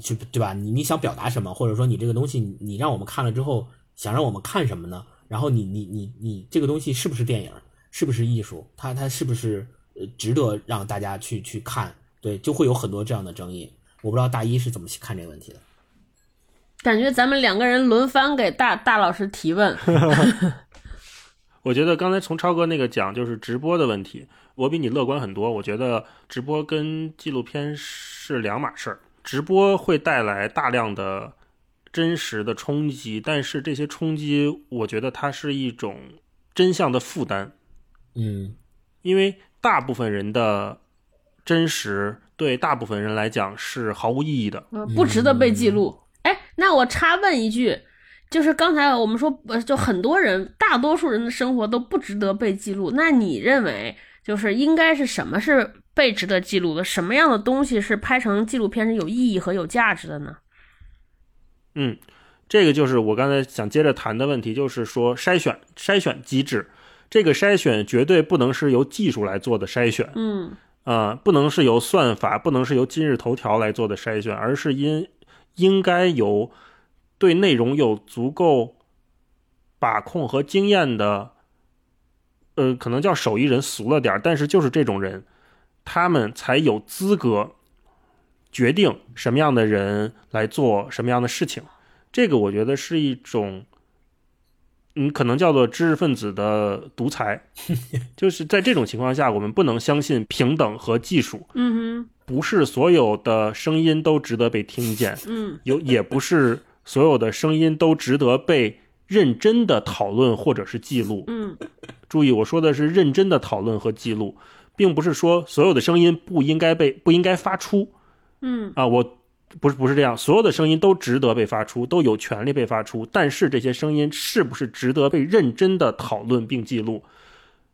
就对吧？你你想表达什么，或者说你这个东西，你让我们看了之后想让我们看什么呢？然后你你你你这个东西是不是电影？是不是艺术？它它是不是呃值得让大家去去看？对，就会有很多这样的争议。我不知道大一是怎么去看这个问题的。感觉咱们两个人轮番给大大老师提问。我觉得刚才从超哥那个讲就是直播的问题，我比你乐观很多。我觉得直播跟纪录片是两码事儿，直播会带来大量的真实的冲击，但是这些冲击，我觉得它是一种真相的负担。嗯，因为大部分人的真实对大部分人来讲是毫无意义的，不值得被记录。哎，那我插问一句，就是刚才我们说，就很多人，大多数人的生活都不值得被记录。那你认为，就是应该是什么是被值得记录的？什么样的东西是拍成纪录片是有意义和有价值的呢？嗯，这个就是我刚才想接着谈的问题，就是说筛选筛选机制。这个筛选绝对不能是由技术来做的筛选，嗯，啊，不能是由算法，不能是由今日头条来做的筛选，而是因应该由对内容有足够把控和经验的，呃，可能叫手艺人俗了点但是就是这种人，他们才有资格决定什么样的人来做什么样的事情。这个我觉得是一种。嗯，可能叫做知识分子的独裁，就是在这种情况下，我们不能相信平等和技术。嗯哼，不是所有的声音都值得被听见。嗯，有也不是所有的声音都值得被认真的讨论或者是记录。嗯，注意我说的是认真的讨论和记录，并不是说所有的声音不应该被不应该发出。嗯啊，我。不是不是这样，所有的声音都值得被发出，都有权利被发出。但是这些声音是不是值得被认真的讨论并记录，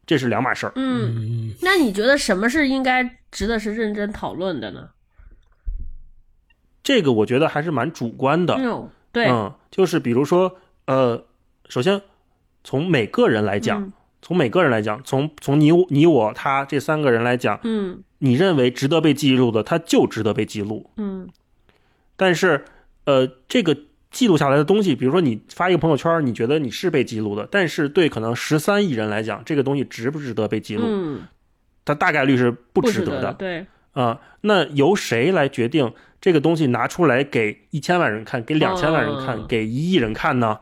这是两码事儿。嗯，那你觉得什么是应该值得是认真讨论的呢？这个我觉得还是蛮主观的。嗯，对，嗯，就是比如说，呃，首先从每个人来讲，从每个人来讲，从从你你我他这三个人来讲，嗯，你认为值得被记录的，他就值得被记录。嗯。但是，呃，这个记录下来的东西，比如说你发一个朋友圈，你觉得你是被记录的，但是对可能十三亿人来讲，这个东西值不值得被记录？嗯，它大概率是不值得的。对，啊，那由谁来决定这个东西拿出来给一千万人看，给两千万人看，给一亿人看呢？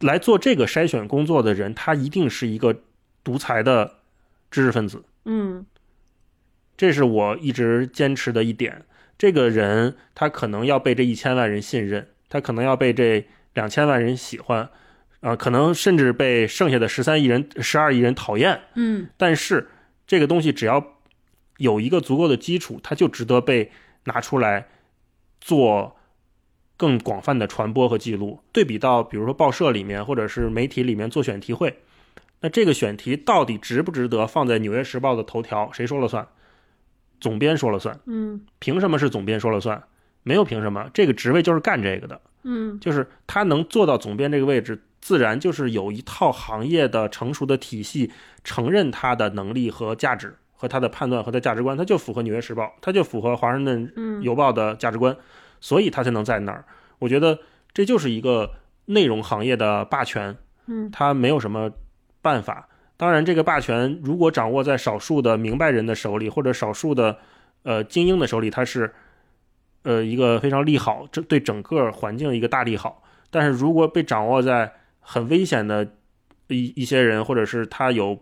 来做这个筛选工作的人，他一定是一个独裁的知识分子。嗯，这是我一直坚持的一点。这个人他可能要被这一千万人信任，他可能要被这两千万人喜欢，啊，可能甚至被剩下的十三亿人、十二亿人讨厌。嗯，但是这个东西只要有一个足够的基础，它就值得被拿出来做更广泛的传播和记录。对比到比如说报社里面或者是媒体里面做选题会，那这个选题到底值不值得放在《纽约时报》的头条？谁说了算？总编说了算，嗯，凭什么是总编说了算？没有凭什么，这个职位就是干这个的，嗯，就是他能做到总编这个位置，自然就是有一套行业的成熟的体系，承认他的能力和价值和他的判断和他价值观，他就符合《纽约时报》，他就符合《华盛顿邮报》的价值观，所以他才能在那儿。我觉得这就是一个内容行业的霸权，嗯，他没有什么办法。当然，这个霸权如果掌握在少数的明白人的手里，或者少数的呃精英的手里，它是呃一个非常利好，这对整个环境一个大利好。但是如果被掌握在很危险的一一些人，或者是他有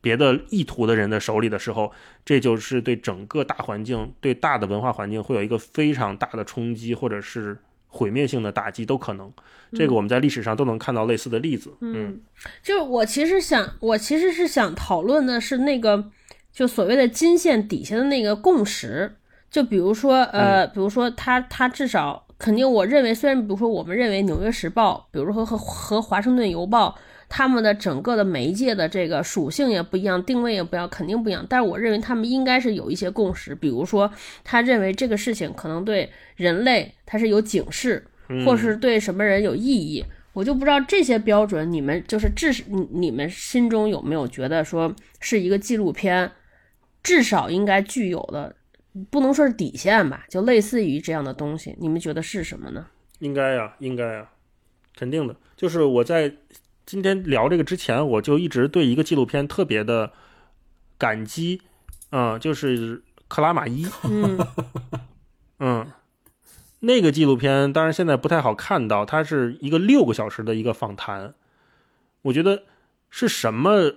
别的意图的人的手里的时候，这就是对整个大环境、对大的文化环境会有一个非常大的冲击，或者是。毁灭性的打击都可能，这个我们在历史上都能看到类似的例子。嗯，就是我其实想，我其实是想讨论的是那个，就所谓的金线底下的那个共识。就比如说，呃，比如说他他至少肯定，我认为虽然比如说我们认为《纽约时报》，比如说和和《华盛顿邮报》。他们的整个的媒介的这个属性也不一样，定位也不一样，肯定不一样。但是我认为他们应该是有一些共识，比如说他认为这个事情可能对人类它是有警示，或是对什么人有意义。我就不知道这些标准，你们就是至你你们心中有没有觉得说是一个纪录片至少应该具有的，不能说是底线吧，就类似于这样的东西，你们觉得是什么呢？应该呀，应该呀，肯定的，就是我在。今天聊这个之前，我就一直对一个纪录片特别的感激，嗯，就是克拉玛依，嗯，嗯，那个纪录片当然现在不太好看到，它是一个六个小时的一个访谈。我觉得是什么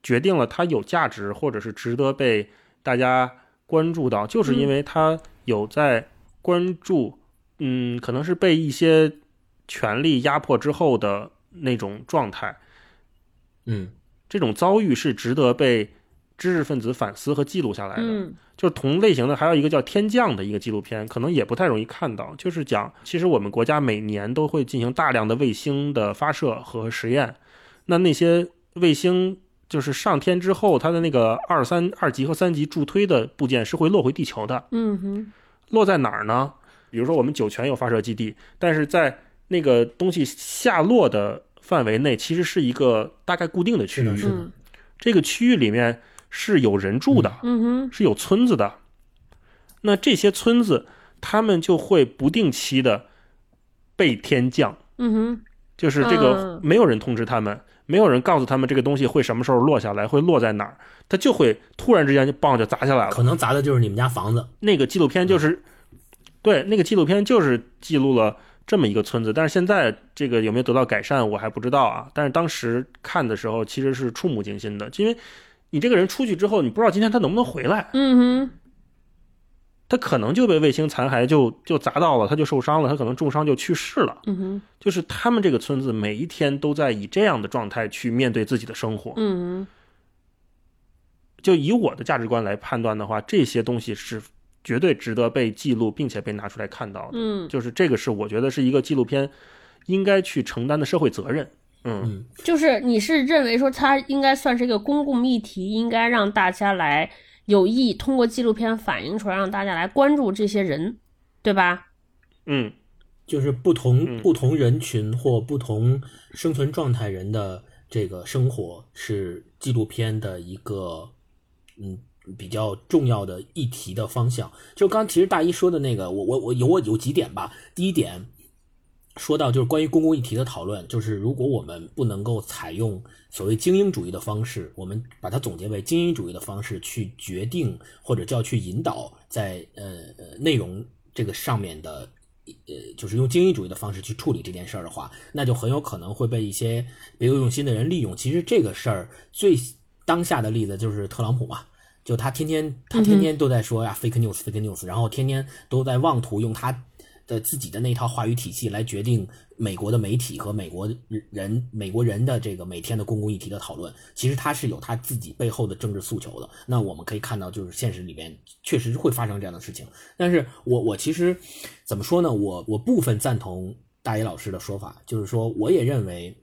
决定了它有价值，或者是值得被大家关注到，就是因为它有在关注，嗯，可能是被一些权力压迫之后的。那种状态，嗯，这种遭遇是值得被知识分子反思和记录下来的。嗯，就是同类型的还有一个叫《天降》的一个纪录片，可能也不太容易看到。就是讲，其实我们国家每年都会进行大量的卫星的发射和实验。那那些卫星就是上天之后，它的那个二三二级和三级助推的部件是会落回地球的。嗯哼，落在哪儿呢？比如说我们酒泉有发射基地，但是在那个东西下落的范围内，其实是一个大概固定的区域。是的，这个区域里面是有人住的，嗯哼，是有村子的。那这些村子，他们就会不定期的被天降，嗯哼，就是这个没有人通知他们，没有人告诉他们这个东西会什么时候落下来，会落在哪儿，它就会突然之间就棒就砸下来了。可能砸的就是你们家房子。那个纪录片就是，对，那个纪录片就是记录了。这么一个村子，但是现在这个有没有得到改善，我还不知道啊。但是当时看的时候，其实是触目惊心的，因为你这个人出去之后，你不知道今天他能不能回来。嗯哼，他可能就被卫星残骸就就砸到了，他就受伤了，他可能重伤就去世了。嗯哼，就是他们这个村子每一天都在以这样的状态去面对自己的生活。嗯哼，就以我的价值观来判断的话，这些东西是。绝对值得被记录，并且被拿出来看到的。嗯，就是这个是我觉得是一个纪录片应该去承担的社会责任。嗯，就是你是认为说它应该算是一个公共议题，应该让大家来有意通过纪录片反映出来，让大家来关注这些人，对吧？嗯，就是不同不同人群或不同生存状态人的这个生活是纪录片的一个嗯。比较重要的议题的方向，就刚其实大一说的那个，我我我有我有几点吧。第一点，说到就是关于公共议题的讨论，就是如果我们不能够采用所谓精英主义的方式，我们把它总结为精英主义的方式去决定或者叫去引导在呃呃内容这个上面的，呃就是用精英主义的方式去处理这件事儿的话，那就很有可能会被一些别有用心的人利用。其实这个事儿最当下的例子就是特朗普嘛。就他天天，他天天都在说呀，fake news，fake news，然后天天都在妄图用他的自己的那套话语体系来决定美国的媒体和美国人、美国人的这个每天的公共议题的讨论。其实他是有他自己背后的政治诉求的。那我们可以看到，就是现实里面确实会发生这样的事情。但是我我其实怎么说呢？我我部分赞同大野老师的说法，就是说我也认为，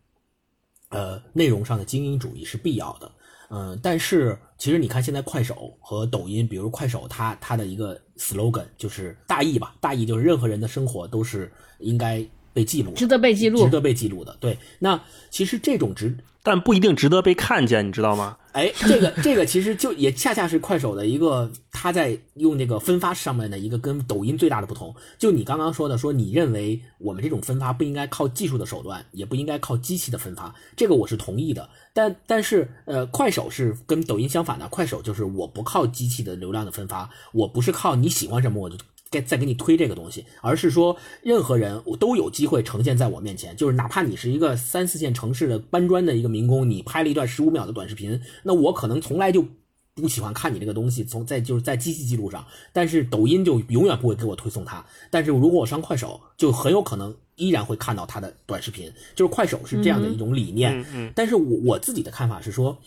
呃，内容上的精英主义是必要的。嗯，但是其实你看，现在快手和抖音，比如快手，它它的一个 slogan 就是大意吧，大意就是任何人的生活都是应该被记录，值得被记录，值得被记录的。对，那其实这种值，但不一定值得被看见，你知道吗？哎，这个这个其实就也恰恰是快手的一个，他在用那个分发上面的一个跟抖音最大的不同。就你刚刚说的，说你认为我们这种分发不应该靠技术的手段，也不应该靠机器的分发，这个我是同意的。但但是呃，快手是跟抖音相反的，快手就是我不靠机器的流量的分发，我不是靠你喜欢什么我就。再再给你推这个东西，而是说任何人我都有机会呈现在我面前，就是哪怕你是一个三四线城市的搬砖的一个民工，你拍了一段十五秒的短视频，那我可能从来就不喜欢看你这个东西，从在就是在机器记录上，但是抖音就永远不会给我推送它。但是如果我上快手，就很有可能依然会看到它的短视频，就是快手是这样的一种理念。嗯但是我我自己的看法是说，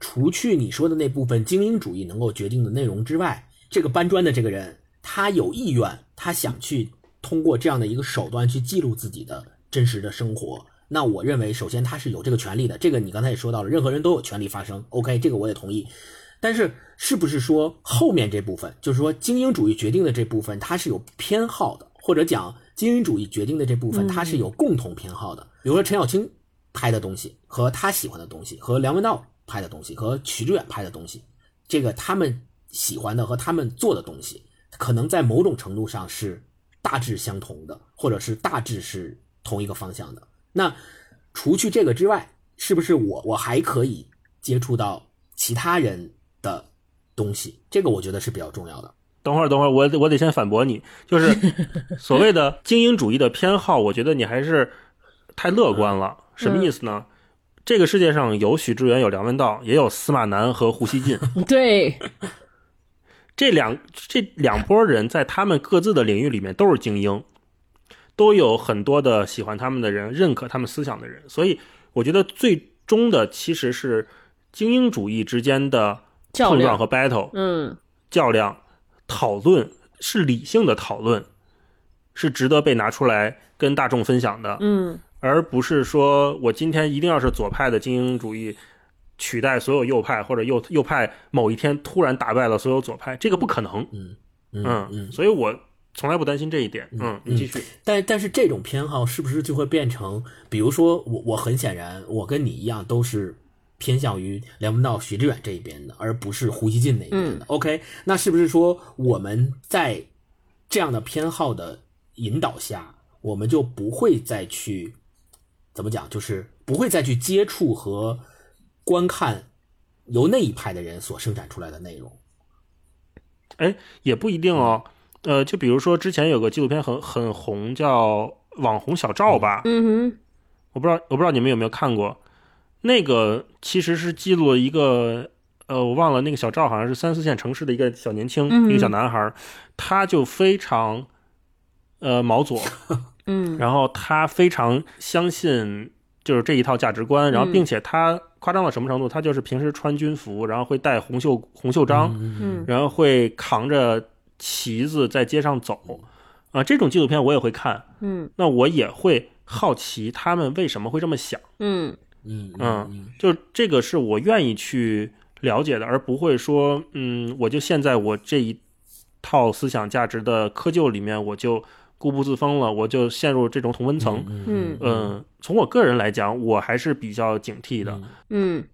除去你说的那部分精英主义能够决定的内容之外，这个搬砖的这个人，他有意愿，他想去通过这样的一个手段去记录自己的真实的生活。那我认为，首先他是有这个权利的。这个你刚才也说到了，任何人都有权利发声。OK，这个我也同意。但是，是不是说后面这部分，就是说精英主义决定的这部分，它是有偏好的，或者讲精英主义决定的这部分，它是有共同偏好的？比如说陈小青拍的东西和他喜欢的东西，和梁文道拍的东西，和许志远拍的东西，这个他们喜欢的和他们做的东西，可能在某种程度上是大致相同的，或者是大致是同一个方向的。那除去这个之外，是不是我我还可以接触到其他人？的东西，这个我觉得是比较重要的。等会儿，等会儿，我我得先反驳你，就是 所谓的精英主义的偏好，我觉得你还是太乐观了。什么意思呢？这个世界上有许知远，有梁文道，也有司马南和胡锡进。对，这两这两拨人在他们各自的领域里面都是精英，都有很多的喜欢他们的人，认可他们思想的人。所以，我觉得最终的其实是精英主义之间的。碰撞和 battle，嗯，较量、讨论是理性的讨论，是值得被拿出来跟大众分享的，嗯，而不是说我今天一定要是左派的精英主义取代所有右派，或者右右派某一天突然打败了所有左派，这个不可能，嗯嗯嗯，所以我从来不担心这一点，嗯，你继续。但但是这种偏好是不是就会变成，比如说我我很显然我跟你一样都是。偏向于梁文道、徐志远这一边的，而不是胡锡进那一边的。OK，那是不是说我们在这样的偏好的引导下，我们就不会再去怎么讲，就是不会再去接触和观看由那一派的人所生产出来的内容？哎，也不一定哦。呃，就比如说之前有个纪录片很很红，叫《网红小赵》吧。嗯哼，我不知道，我不知道你们有没有看过。那个其实是记录了一个，呃，我忘了那个小赵好像是三四线城市的一个小年轻，一个小男孩，他就非常，呃，毛左，嗯，然后他非常相信就是这一套价值观，然后并且他夸张到什么程度？他就是平时穿军服，然后会戴红袖红袖章，嗯，然后会扛着旗子在街上走，啊，这种纪录片我也会看，嗯，那我也会好奇他们为什么会这么想，嗯。嗯嗯，就这个是我愿意去了解的，而不会说，嗯，我就现在我这一套思想价值的窠臼里面，我就固步自封了，我就陷入这种同温层。嗯嗯，从我个人来讲，我还是比较警惕的。嗯，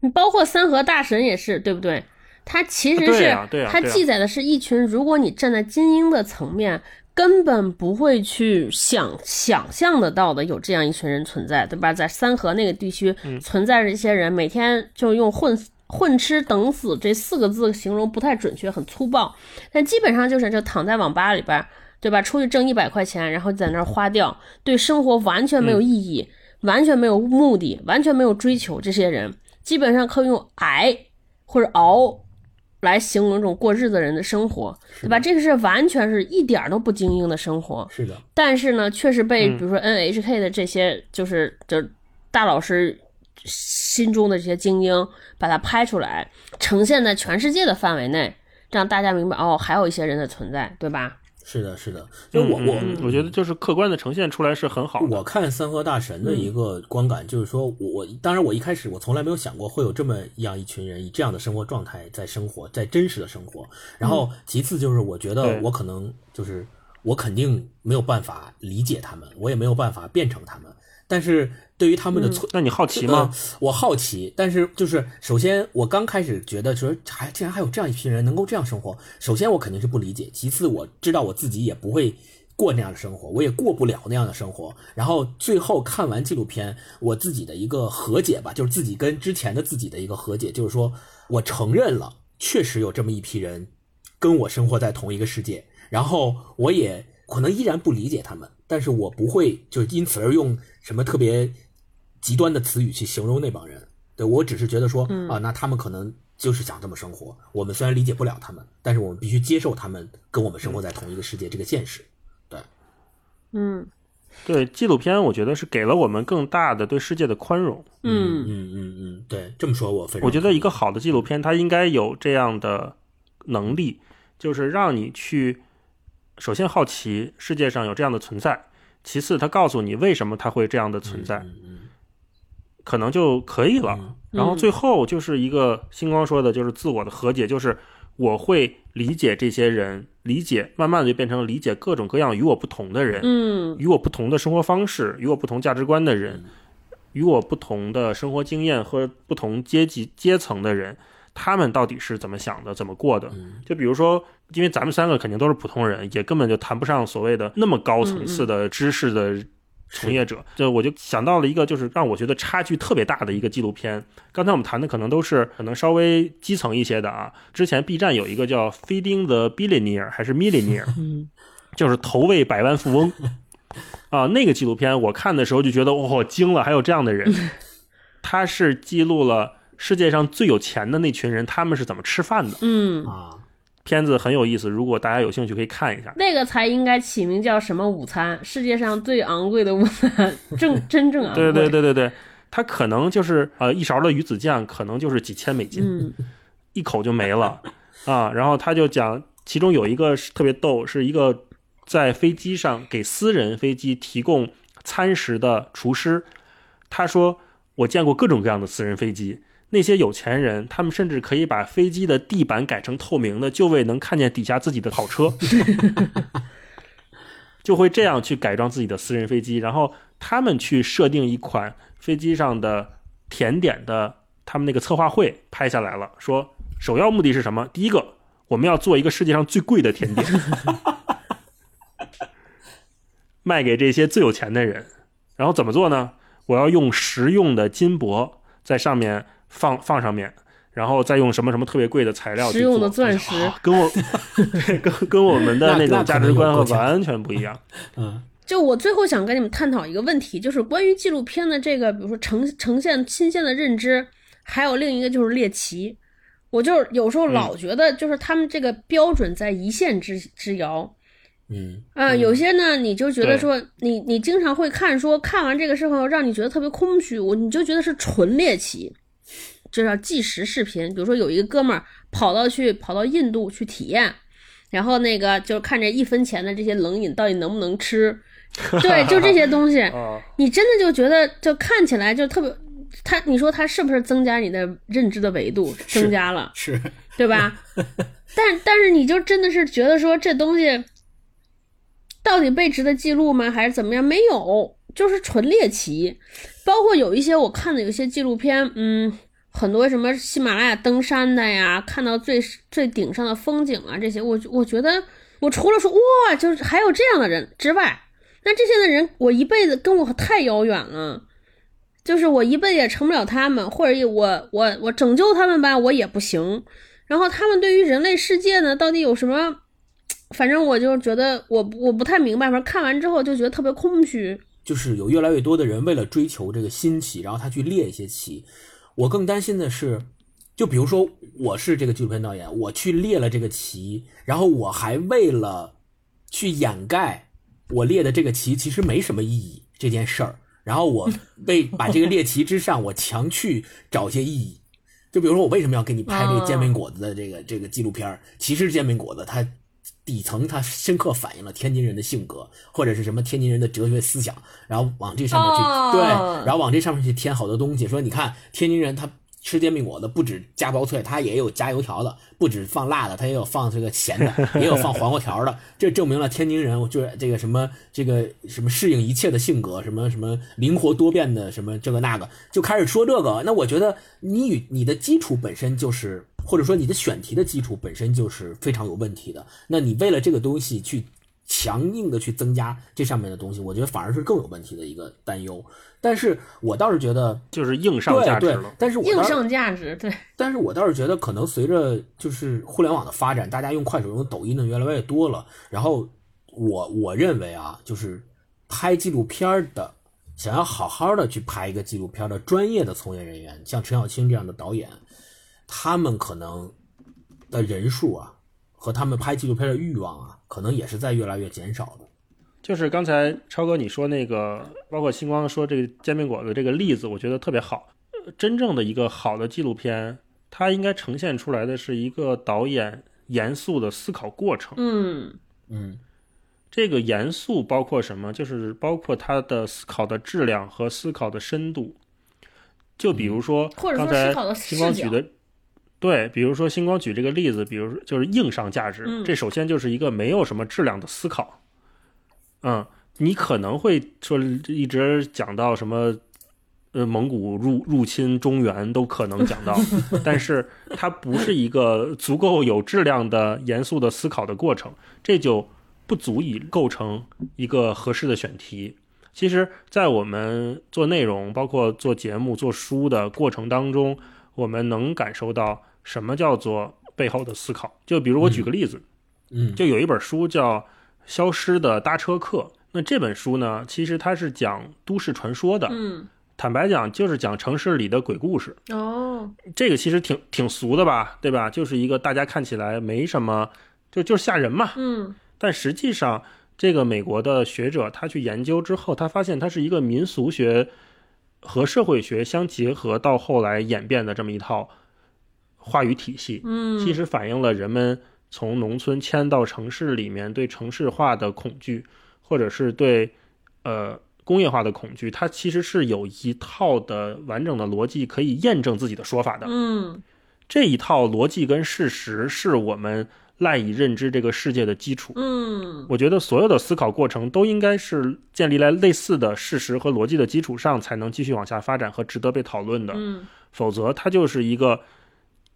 你包括三河大神也是，对不对？他其实是他记载的是一群，如果你站在精英的层面。根本不会去想想象得到的，有这样一群人存在，对吧？在三河那个地区存在着一些人，每天就用混混吃等死这四个字形容不太准确，很粗暴，但基本上就是就躺在网吧里边，对吧？出去挣一百块钱，然后在那儿花掉，对生活完全没有意义，完全没有目的，完全没有追求。这些人基本上可以用挨或者熬。来形容这种过日子人的生活，对吧？这个是完全是一点都不精英的生活。是的。但是呢，确实被比如说 NHK 的这些，就是就大老师心中的这些精英，把它拍出来，呈现在全世界的范围内，让大家明白哦，还有一些人的存在，对吧？是的，是的，就我我我觉得就是客观的呈现出来是很好。我看三河大神的一个观感就是说，我我当然我一开始我从来没有想过会有这么样一群人以这样的生活状态在生活在真实的生活。然后其次就是我觉得我可能就是我肯定没有办法理解他们，我也没有办法变成他们。但是对于他们的错，那你好奇吗？我好奇，但是就是首先，我刚开始觉得说，还竟然还有这样一批人能够这样生活。首先，我肯定是不理解；其次，我知道我自己也不会过那样的生活，我也过不了那样的生活。然后最后看完纪录片，我自己的一个和解吧，就是自己跟之前的自己的一个和解，就是说我承认了，确实有这么一批人跟我生活在同一个世界，然后我也可能依然不理解他们。但是我不会就因此而用什么特别极端的词语去形容那帮人，对我只是觉得说啊，那他们可能就是想这么生活。我们虽然理解不了他们，但是我们必须接受他们跟我们生活在同一个世界这个现实。对，嗯，对纪录片，我觉得是给了我们更大的对世界的宽容。嗯嗯嗯嗯，对，这么说我非常。我觉得一个好的纪录片，它应该有这样的能力，就是让你去首先好奇世界上有这样的存在，其次他告诉你为什么他会这样的存在，可能就可以了。然后最后就是一个星光说的，就是自我的和解，就是我会理解这些人。理解，慢慢的就变成理解各种各样与我不同的人，嗯，与我不同的生活方式，与我不同价值观的人，与我不同的生活经验和不同阶级阶层的人，他们到底是怎么想的，怎么过的？就比如说，因为咱们三个肯定都是普通人，也根本就谈不上所谓的那么高层次的知识的。从业者，就我就想到了一个，就是让我觉得差距特别大的一个纪录片。刚才我们谈的可能都是可能稍微基层一些的啊。之前 B 站有一个叫《Feeding the Billionaire》还是 Millionaire，就是投喂百万富翁 啊。那个纪录片我看的时候就觉得，哦，惊了，还有这样的人。他是记录了世界上最有钱的那群人，他们是怎么吃饭的。嗯啊。片子很有意思，如果大家有兴趣可以看一下。那个才应该起名叫什么午餐？世界上最昂贵的午餐，正 真正昂贵。对对对对对，它可能就是呃一勺的鱼子酱，可能就是几千美金，一口就没了啊。然后他就讲，其中有一个特别逗，是一个在飞机上给私人飞机提供餐食的厨师，他说我见过各种各样的私人飞机。那些有钱人，他们甚至可以把飞机的地板改成透明的，就为能看见底下自己的跑车，就会这样去改装自己的私人飞机。然后他们去设定一款飞机上的甜点的，他们那个策划会拍下来了，说首要目的是什么？第一个，我们要做一个世界上最贵的甜点，卖给这些最有钱的人。然后怎么做呢？我要用实用的金箔在上面。放放上面，然后再用什么什么特别贵的材料实用的钻石，跟我跟跟我们的那种价值观完全不一样。嗯，就我最后想跟你们探讨一个问题，就是关于纪录片的这个，比如说呈呈现新鲜的认知，还有另一个就是猎奇。我就是有时候老觉得，就是他们这个标准在一线之之遥。嗯啊，有些呢，你就觉得说，你你经常会看，说看完这个之后，让你觉得特别空虚，我你就觉得是纯猎奇。就叫计时视频，比如说有一个哥们儿跑到去跑到印度去体验，然后那个就看这一分钱的这些冷饮到底能不能吃，对，就这些东西，你真的就觉得就看起来就特别，他你说他是不是增加你的认知的维度增加了，是，对吧？但但是你就真的是觉得说这东西到底被值得记录吗？还是怎么样？没有，就是纯猎奇，包括有一些我看的有些纪录片，嗯。很多什么喜马拉雅登山的呀，看到最最顶上的风景啊，这些我我觉得我除了说哇，就是还有这样的人之外，那这些的人我一辈子跟我太遥远了，就是我一辈子也成不了他们，或者我我我拯救他们吧，我也不行。然后他们对于人类世界呢，到底有什么？反正我就觉得我我不太明白，反正看完之后就觉得特别空虚。就是有越来越多的人为了追求这个新奇，然后他去猎一些奇。我更担心的是，就比如说我是这个纪录片导演，我去列了这个旗，然后我还为了去掩盖我列的这个旗其实没什么意义这件事儿，然后我 为把这个列旗之上，我强去找些意义。就比如说我为什么要给你拍这个煎饼果子的这个这个纪录片其实煎饼果子它。底层它深刻反映了天津人的性格，或者是什么天津人的哲学思想，然后往这上面去对，然后往这上面去添好多东西。说你看天津人他吃煎饼果子不止加薄脆，他也有加油条的，不止放辣的，他也有放这个咸的，也有放黄瓜条的。这证明了天津人就是这个什么这个什么适应一切的性格，什么什么灵活多变的什么这个那个，就开始说这个。那我觉得你与你的基础本身就是。或者说你的选题的基础本身就是非常有问题的，那你为了这个东西去强硬的去增加这上面的东西，我觉得反而是更有问题的一个担忧。但是我倒是觉得就是硬上价值了，但是硬上价值对。但是我倒是觉得可能随着就是互联网的发展，大家用快手、用抖音的越来越多了，然后我我认为啊，就是拍纪录片的，想要好好的去拍一个纪录片的专业的从业人员，像陈小青这样的导演。他们可能的人数啊，和他们拍纪录片的欲望啊，可能也是在越来越减少的。就是刚才超哥你说那个，包括星光说这个煎饼果子这个例子，我觉得特别好。真正的一个好的纪录片，它应该呈现出来的是一个导演严肃的思考过程。嗯嗯，这个严肃包括什么？就是包括他的思考的质量和思考的深度。就比如说刚才星光举的，对，比如说星光举这个例子，比如就是硬上价值，这首先就是一个没有什么质量的思考。嗯，你可能会说一直讲到什么，呃，蒙古入入侵中原都可能讲到，但是它不是一个足够有质量的严肃的思考的过程，这就不足以构成一个合适的选题。其实，在我们做内容、包括做节目、做书的过程当中，我们能感受到什么叫做背后的思考。就比如我举个例子，嗯，就有一本书叫。消失的搭车客。那这本书呢？其实它是讲都市传说的。嗯，坦白讲，就是讲城市里的鬼故事。哦，这个其实挺挺俗的吧？对吧？就是一个大家看起来没什么，就就是吓人嘛。嗯。但实际上，这个美国的学者他去研究之后，他发现它是一个民俗学和社会学相结合，到后来演变的这么一套话语体系。嗯，其实反映了人们。从农村迁到城市里面，对城市化的恐惧，或者是对呃工业化的恐惧，它其实是有一套的完整的逻辑可以验证自己的说法的。嗯，这一套逻辑跟事实是我们赖以认知这个世界的基础。嗯，我觉得所有的思考过程都应该是建立在类似的事实和逻辑的基础上，才能继续往下发展和值得被讨论的。嗯，否则它就是一个。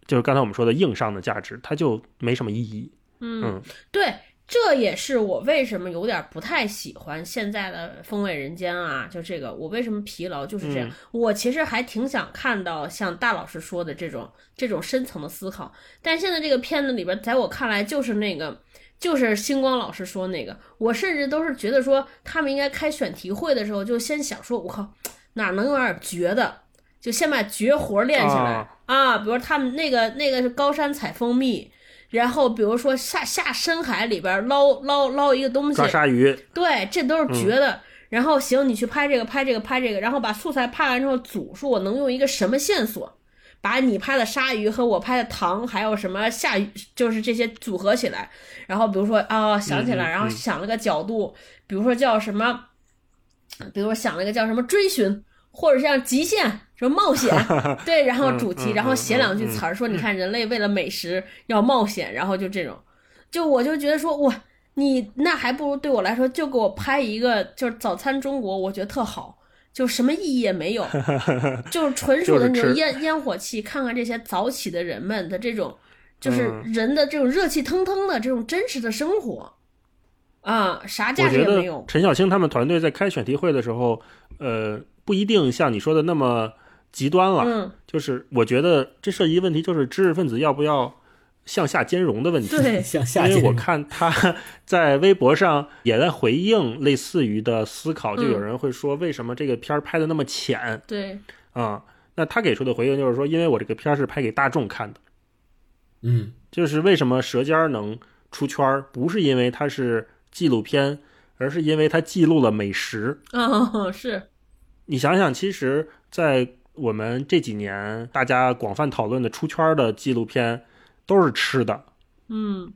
就是刚才我们说的硬伤的价值，它就没什么意义。嗯，对，这也是我为什么有点不太喜欢现在的风味人间啊。就这个，我为什么疲劳就是这样。我其实还挺想看到像大老师说的这种这种深层的思考，但现在这个片子里边，在我看来就是那个，就是星光老师说那个，我甚至都是觉得说他们应该开选题会的时候就先想说，我靠，哪能有点绝的。就先把绝活练起来啊，比如他们那个那个是高山采蜂蜜，然后比如说下下深海里边捞捞捞一个东西，抓鲨鱼，对，这都是绝的。然后行，你去拍这个拍这个拍这个，然后把素材拍完之后组，数我能用一个什么线索，把你拍的鲨鱼和我拍的糖还有什么下鱼，就是这些组合起来。然后比如说啊想起来，然后想了个角度，比如说叫什么，比如说想了个叫什么追寻。或者像极限，什么冒险，对，然后主题，然后写两句词儿，说你看人类为了美食要冒险，然后就这种，就我就觉得说哇，你那还不如对我来说就给我拍一个就是早餐中国，我觉得特好，就什么意义也没有，就是纯属的那种烟烟火气，看看这些早起的人们的这种，就是人的这种热气腾腾的这种真实的生活，啊，啥价值也没有。陈小青他们团队在开选题会的时候，呃。不一定像你说的那么极端了，嗯，就是我觉得这涉及一问题，就是知识分子要不要向下兼容的问题。对，向下。因为我看他在微博上也在回应类似于的思考，就有人会说为什么这个片儿拍的那么浅？对，啊，那他给出的回应就是说，因为我这个片儿是拍给大众看的，嗯，就是为什么《舌尖》能出圈儿，不是因为它是纪录片，而是因为它记录了美食。哦，是。你想想，其实，在我们这几年大家广泛讨论的出圈的纪录片，都是吃的，嗯，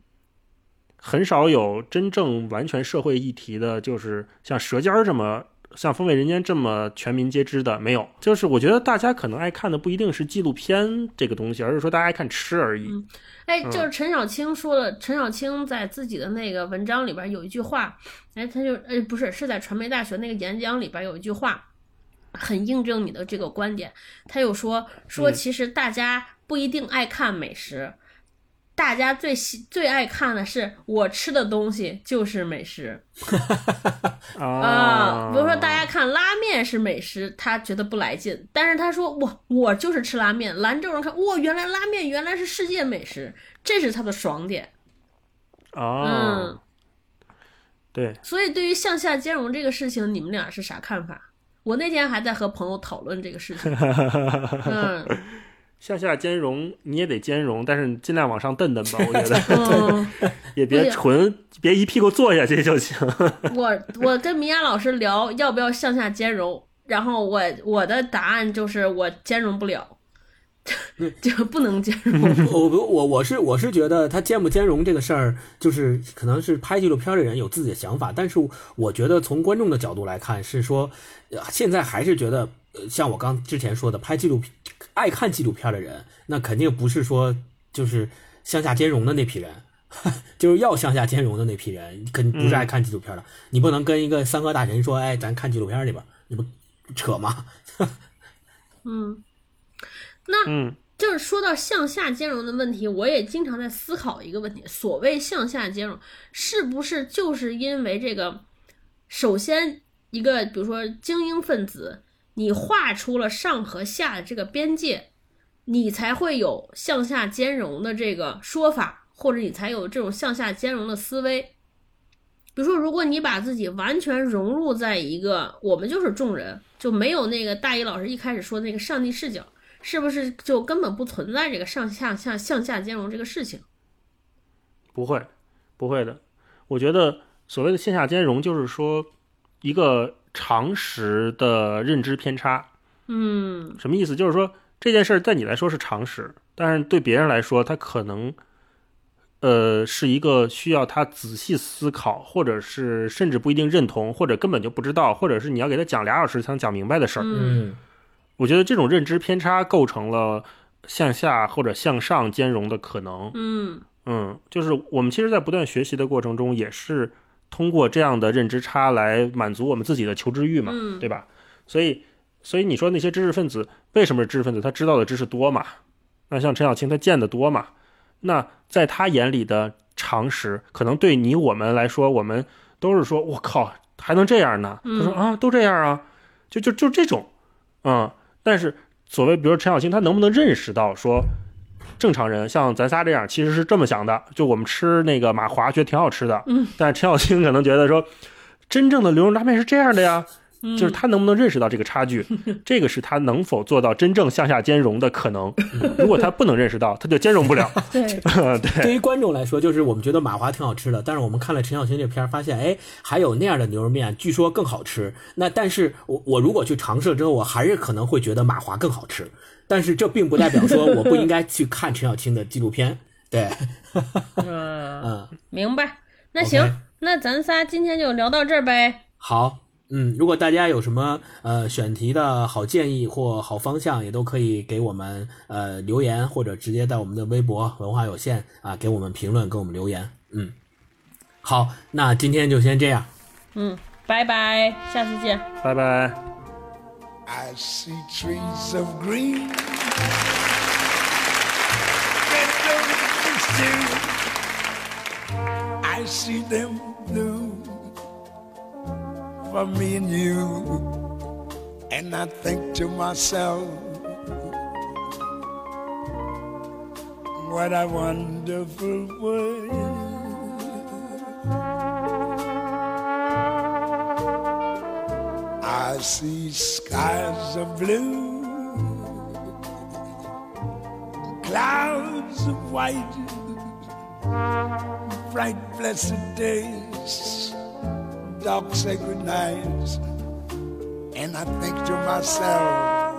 很少有真正完全社会议题的，就是像《舌尖》这么、像《风味人间》这么全民皆知的，没有。就是我觉得大家可能爱看的不一定是纪录片这个东西，而是说大家爱看吃而已。哎，就是陈小青说的，陈小青在自己的那个文章里边有一句话，哎，他就，哎，不是，是在传媒大学那个演讲里边有一句话。很印证你的这个观点，他又说说，其实大家不一定爱看美食，大家最喜最爱看的是我吃的东西就是美食 啊。比如说，大家看拉面是美食，他觉得不来劲，但是他说我我就是吃拉面。兰州人看哇，原来拉面原来是世界美食，这是他的爽点啊。嗯，对。所以对于向下兼容这个事情，你们俩是啥看法？我那天还在和朋友讨论这个事情。嗯，向下兼容你也得兼容，但是尽量往上蹬蹬吧，我觉得，嗯也别纯别一屁股坐下去就行。我我跟米娅老师聊要不要向下兼容，然后我我的答案就是我兼容不了。就不能兼容。我我我是我是觉得他兼不兼容这个事儿，就是可能是拍纪录片的人有自己的想法，但是我觉得从观众的角度来看，是说现在还是觉得，像我刚之前说的，拍纪录片爱看纪录片的人，那肯定不是说就是向下兼容的那批人，就是要向下兼容的那批人，肯定不是爱看纪录片的。你不能跟一个三和大神说，哎，咱看纪录片去吧，你不扯吗？嗯。那就是说到向下兼容的问题，我也经常在思考一个问题：所谓向下兼容，是不是就是因为这个？首先，一个比如说精英分子，你画出了上和下的这个边界，你才会有向下兼容的这个说法，或者你才有这种向下兼容的思维。比如说，如果你把自己完全融入在一个我们就是众人，就没有那个大一老师一开始说那个上帝视角。是不是就根本不存在这个上下向向下兼容这个事情？不会，不会的。我觉得所谓的线下兼容，就是说一个常识的认知偏差。嗯，什么意思？就是说这件事儿在你来说是常识，但是对别人来说，他可能呃是一个需要他仔细思考，或者是甚至不一定认同，或者根本就不知道，或者是你要给他讲俩小时才能讲明白的事儿。嗯。我觉得这种认知偏差构成了向下或者向上兼容的可能。嗯嗯，就是我们其实，在不断学习的过程中，也是通过这样的认知差来满足我们自己的求知欲嘛，对吧？所以，所以你说那些知识分子为什么是知识分子？他知道的知识多嘛？那像陈小青，他见得多嘛？那在他眼里的常识，可能对你我们来说，我们都是说，我靠，还能这样呢？他说啊，都这样啊，就就就这种，嗯。但是，所谓比如说陈小青，他能不能认识到说，正常人像咱仨这样，其实是这么想的。就我们吃那个马华，觉得挺好吃的。嗯。但是陈小青可能觉得说，真正的牛肉拉面是这样的呀。就是他能不能认识到这个差距，这个是他能否做到真正向下兼容的可能。如果他不能认识到，他就兼容不了。对 对。对于观众来说，就是我们觉得马华挺好吃的，但是我们看了陈小青这片儿，发现哎，还有那样的牛肉面，据说更好吃。那但是我我如果去尝试了之后，我还是可能会觉得马华更好吃。但是这并不代表说我不应该去看陈小青的纪录片。对。嗯，明白。那行，那咱仨今天就聊到这儿呗。好。嗯，如果大家有什么呃选题的好建议或好方向，也都可以给我们呃留言，或者直接在我们的微博文化有限啊给我们评论，给我们留言。嗯，好，那今天就先这样。嗯，拜拜，下次见。拜拜。I see trees of green. I see them blue. For me and you. And I think to myself, what a wonderful world. I see skies of blue, clouds of white, bright blessed days dark sacred nights, and I think to myself,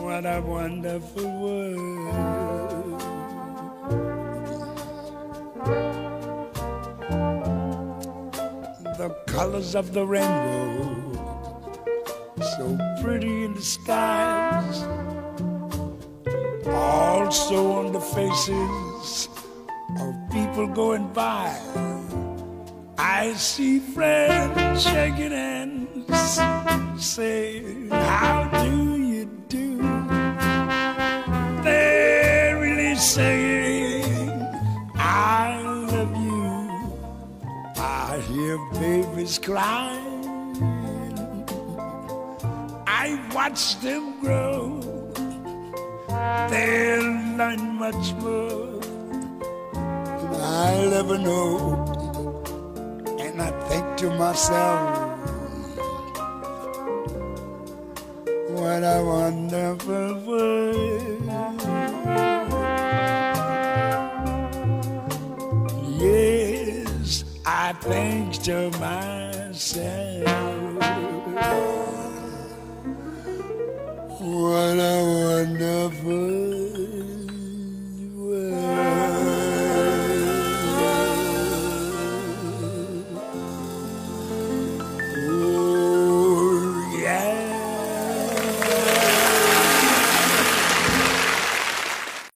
what a wonderful world. The colors of the rainbow, so pretty in the skies, also on the faces going by. I see friends shaking hands, saying, How do you do? They're really saying, I love you. I hear babies crying. I watch them grow. They'll learn much more I'll ever know. And I think to myself, What a wonderful world. Yes, I think to myself.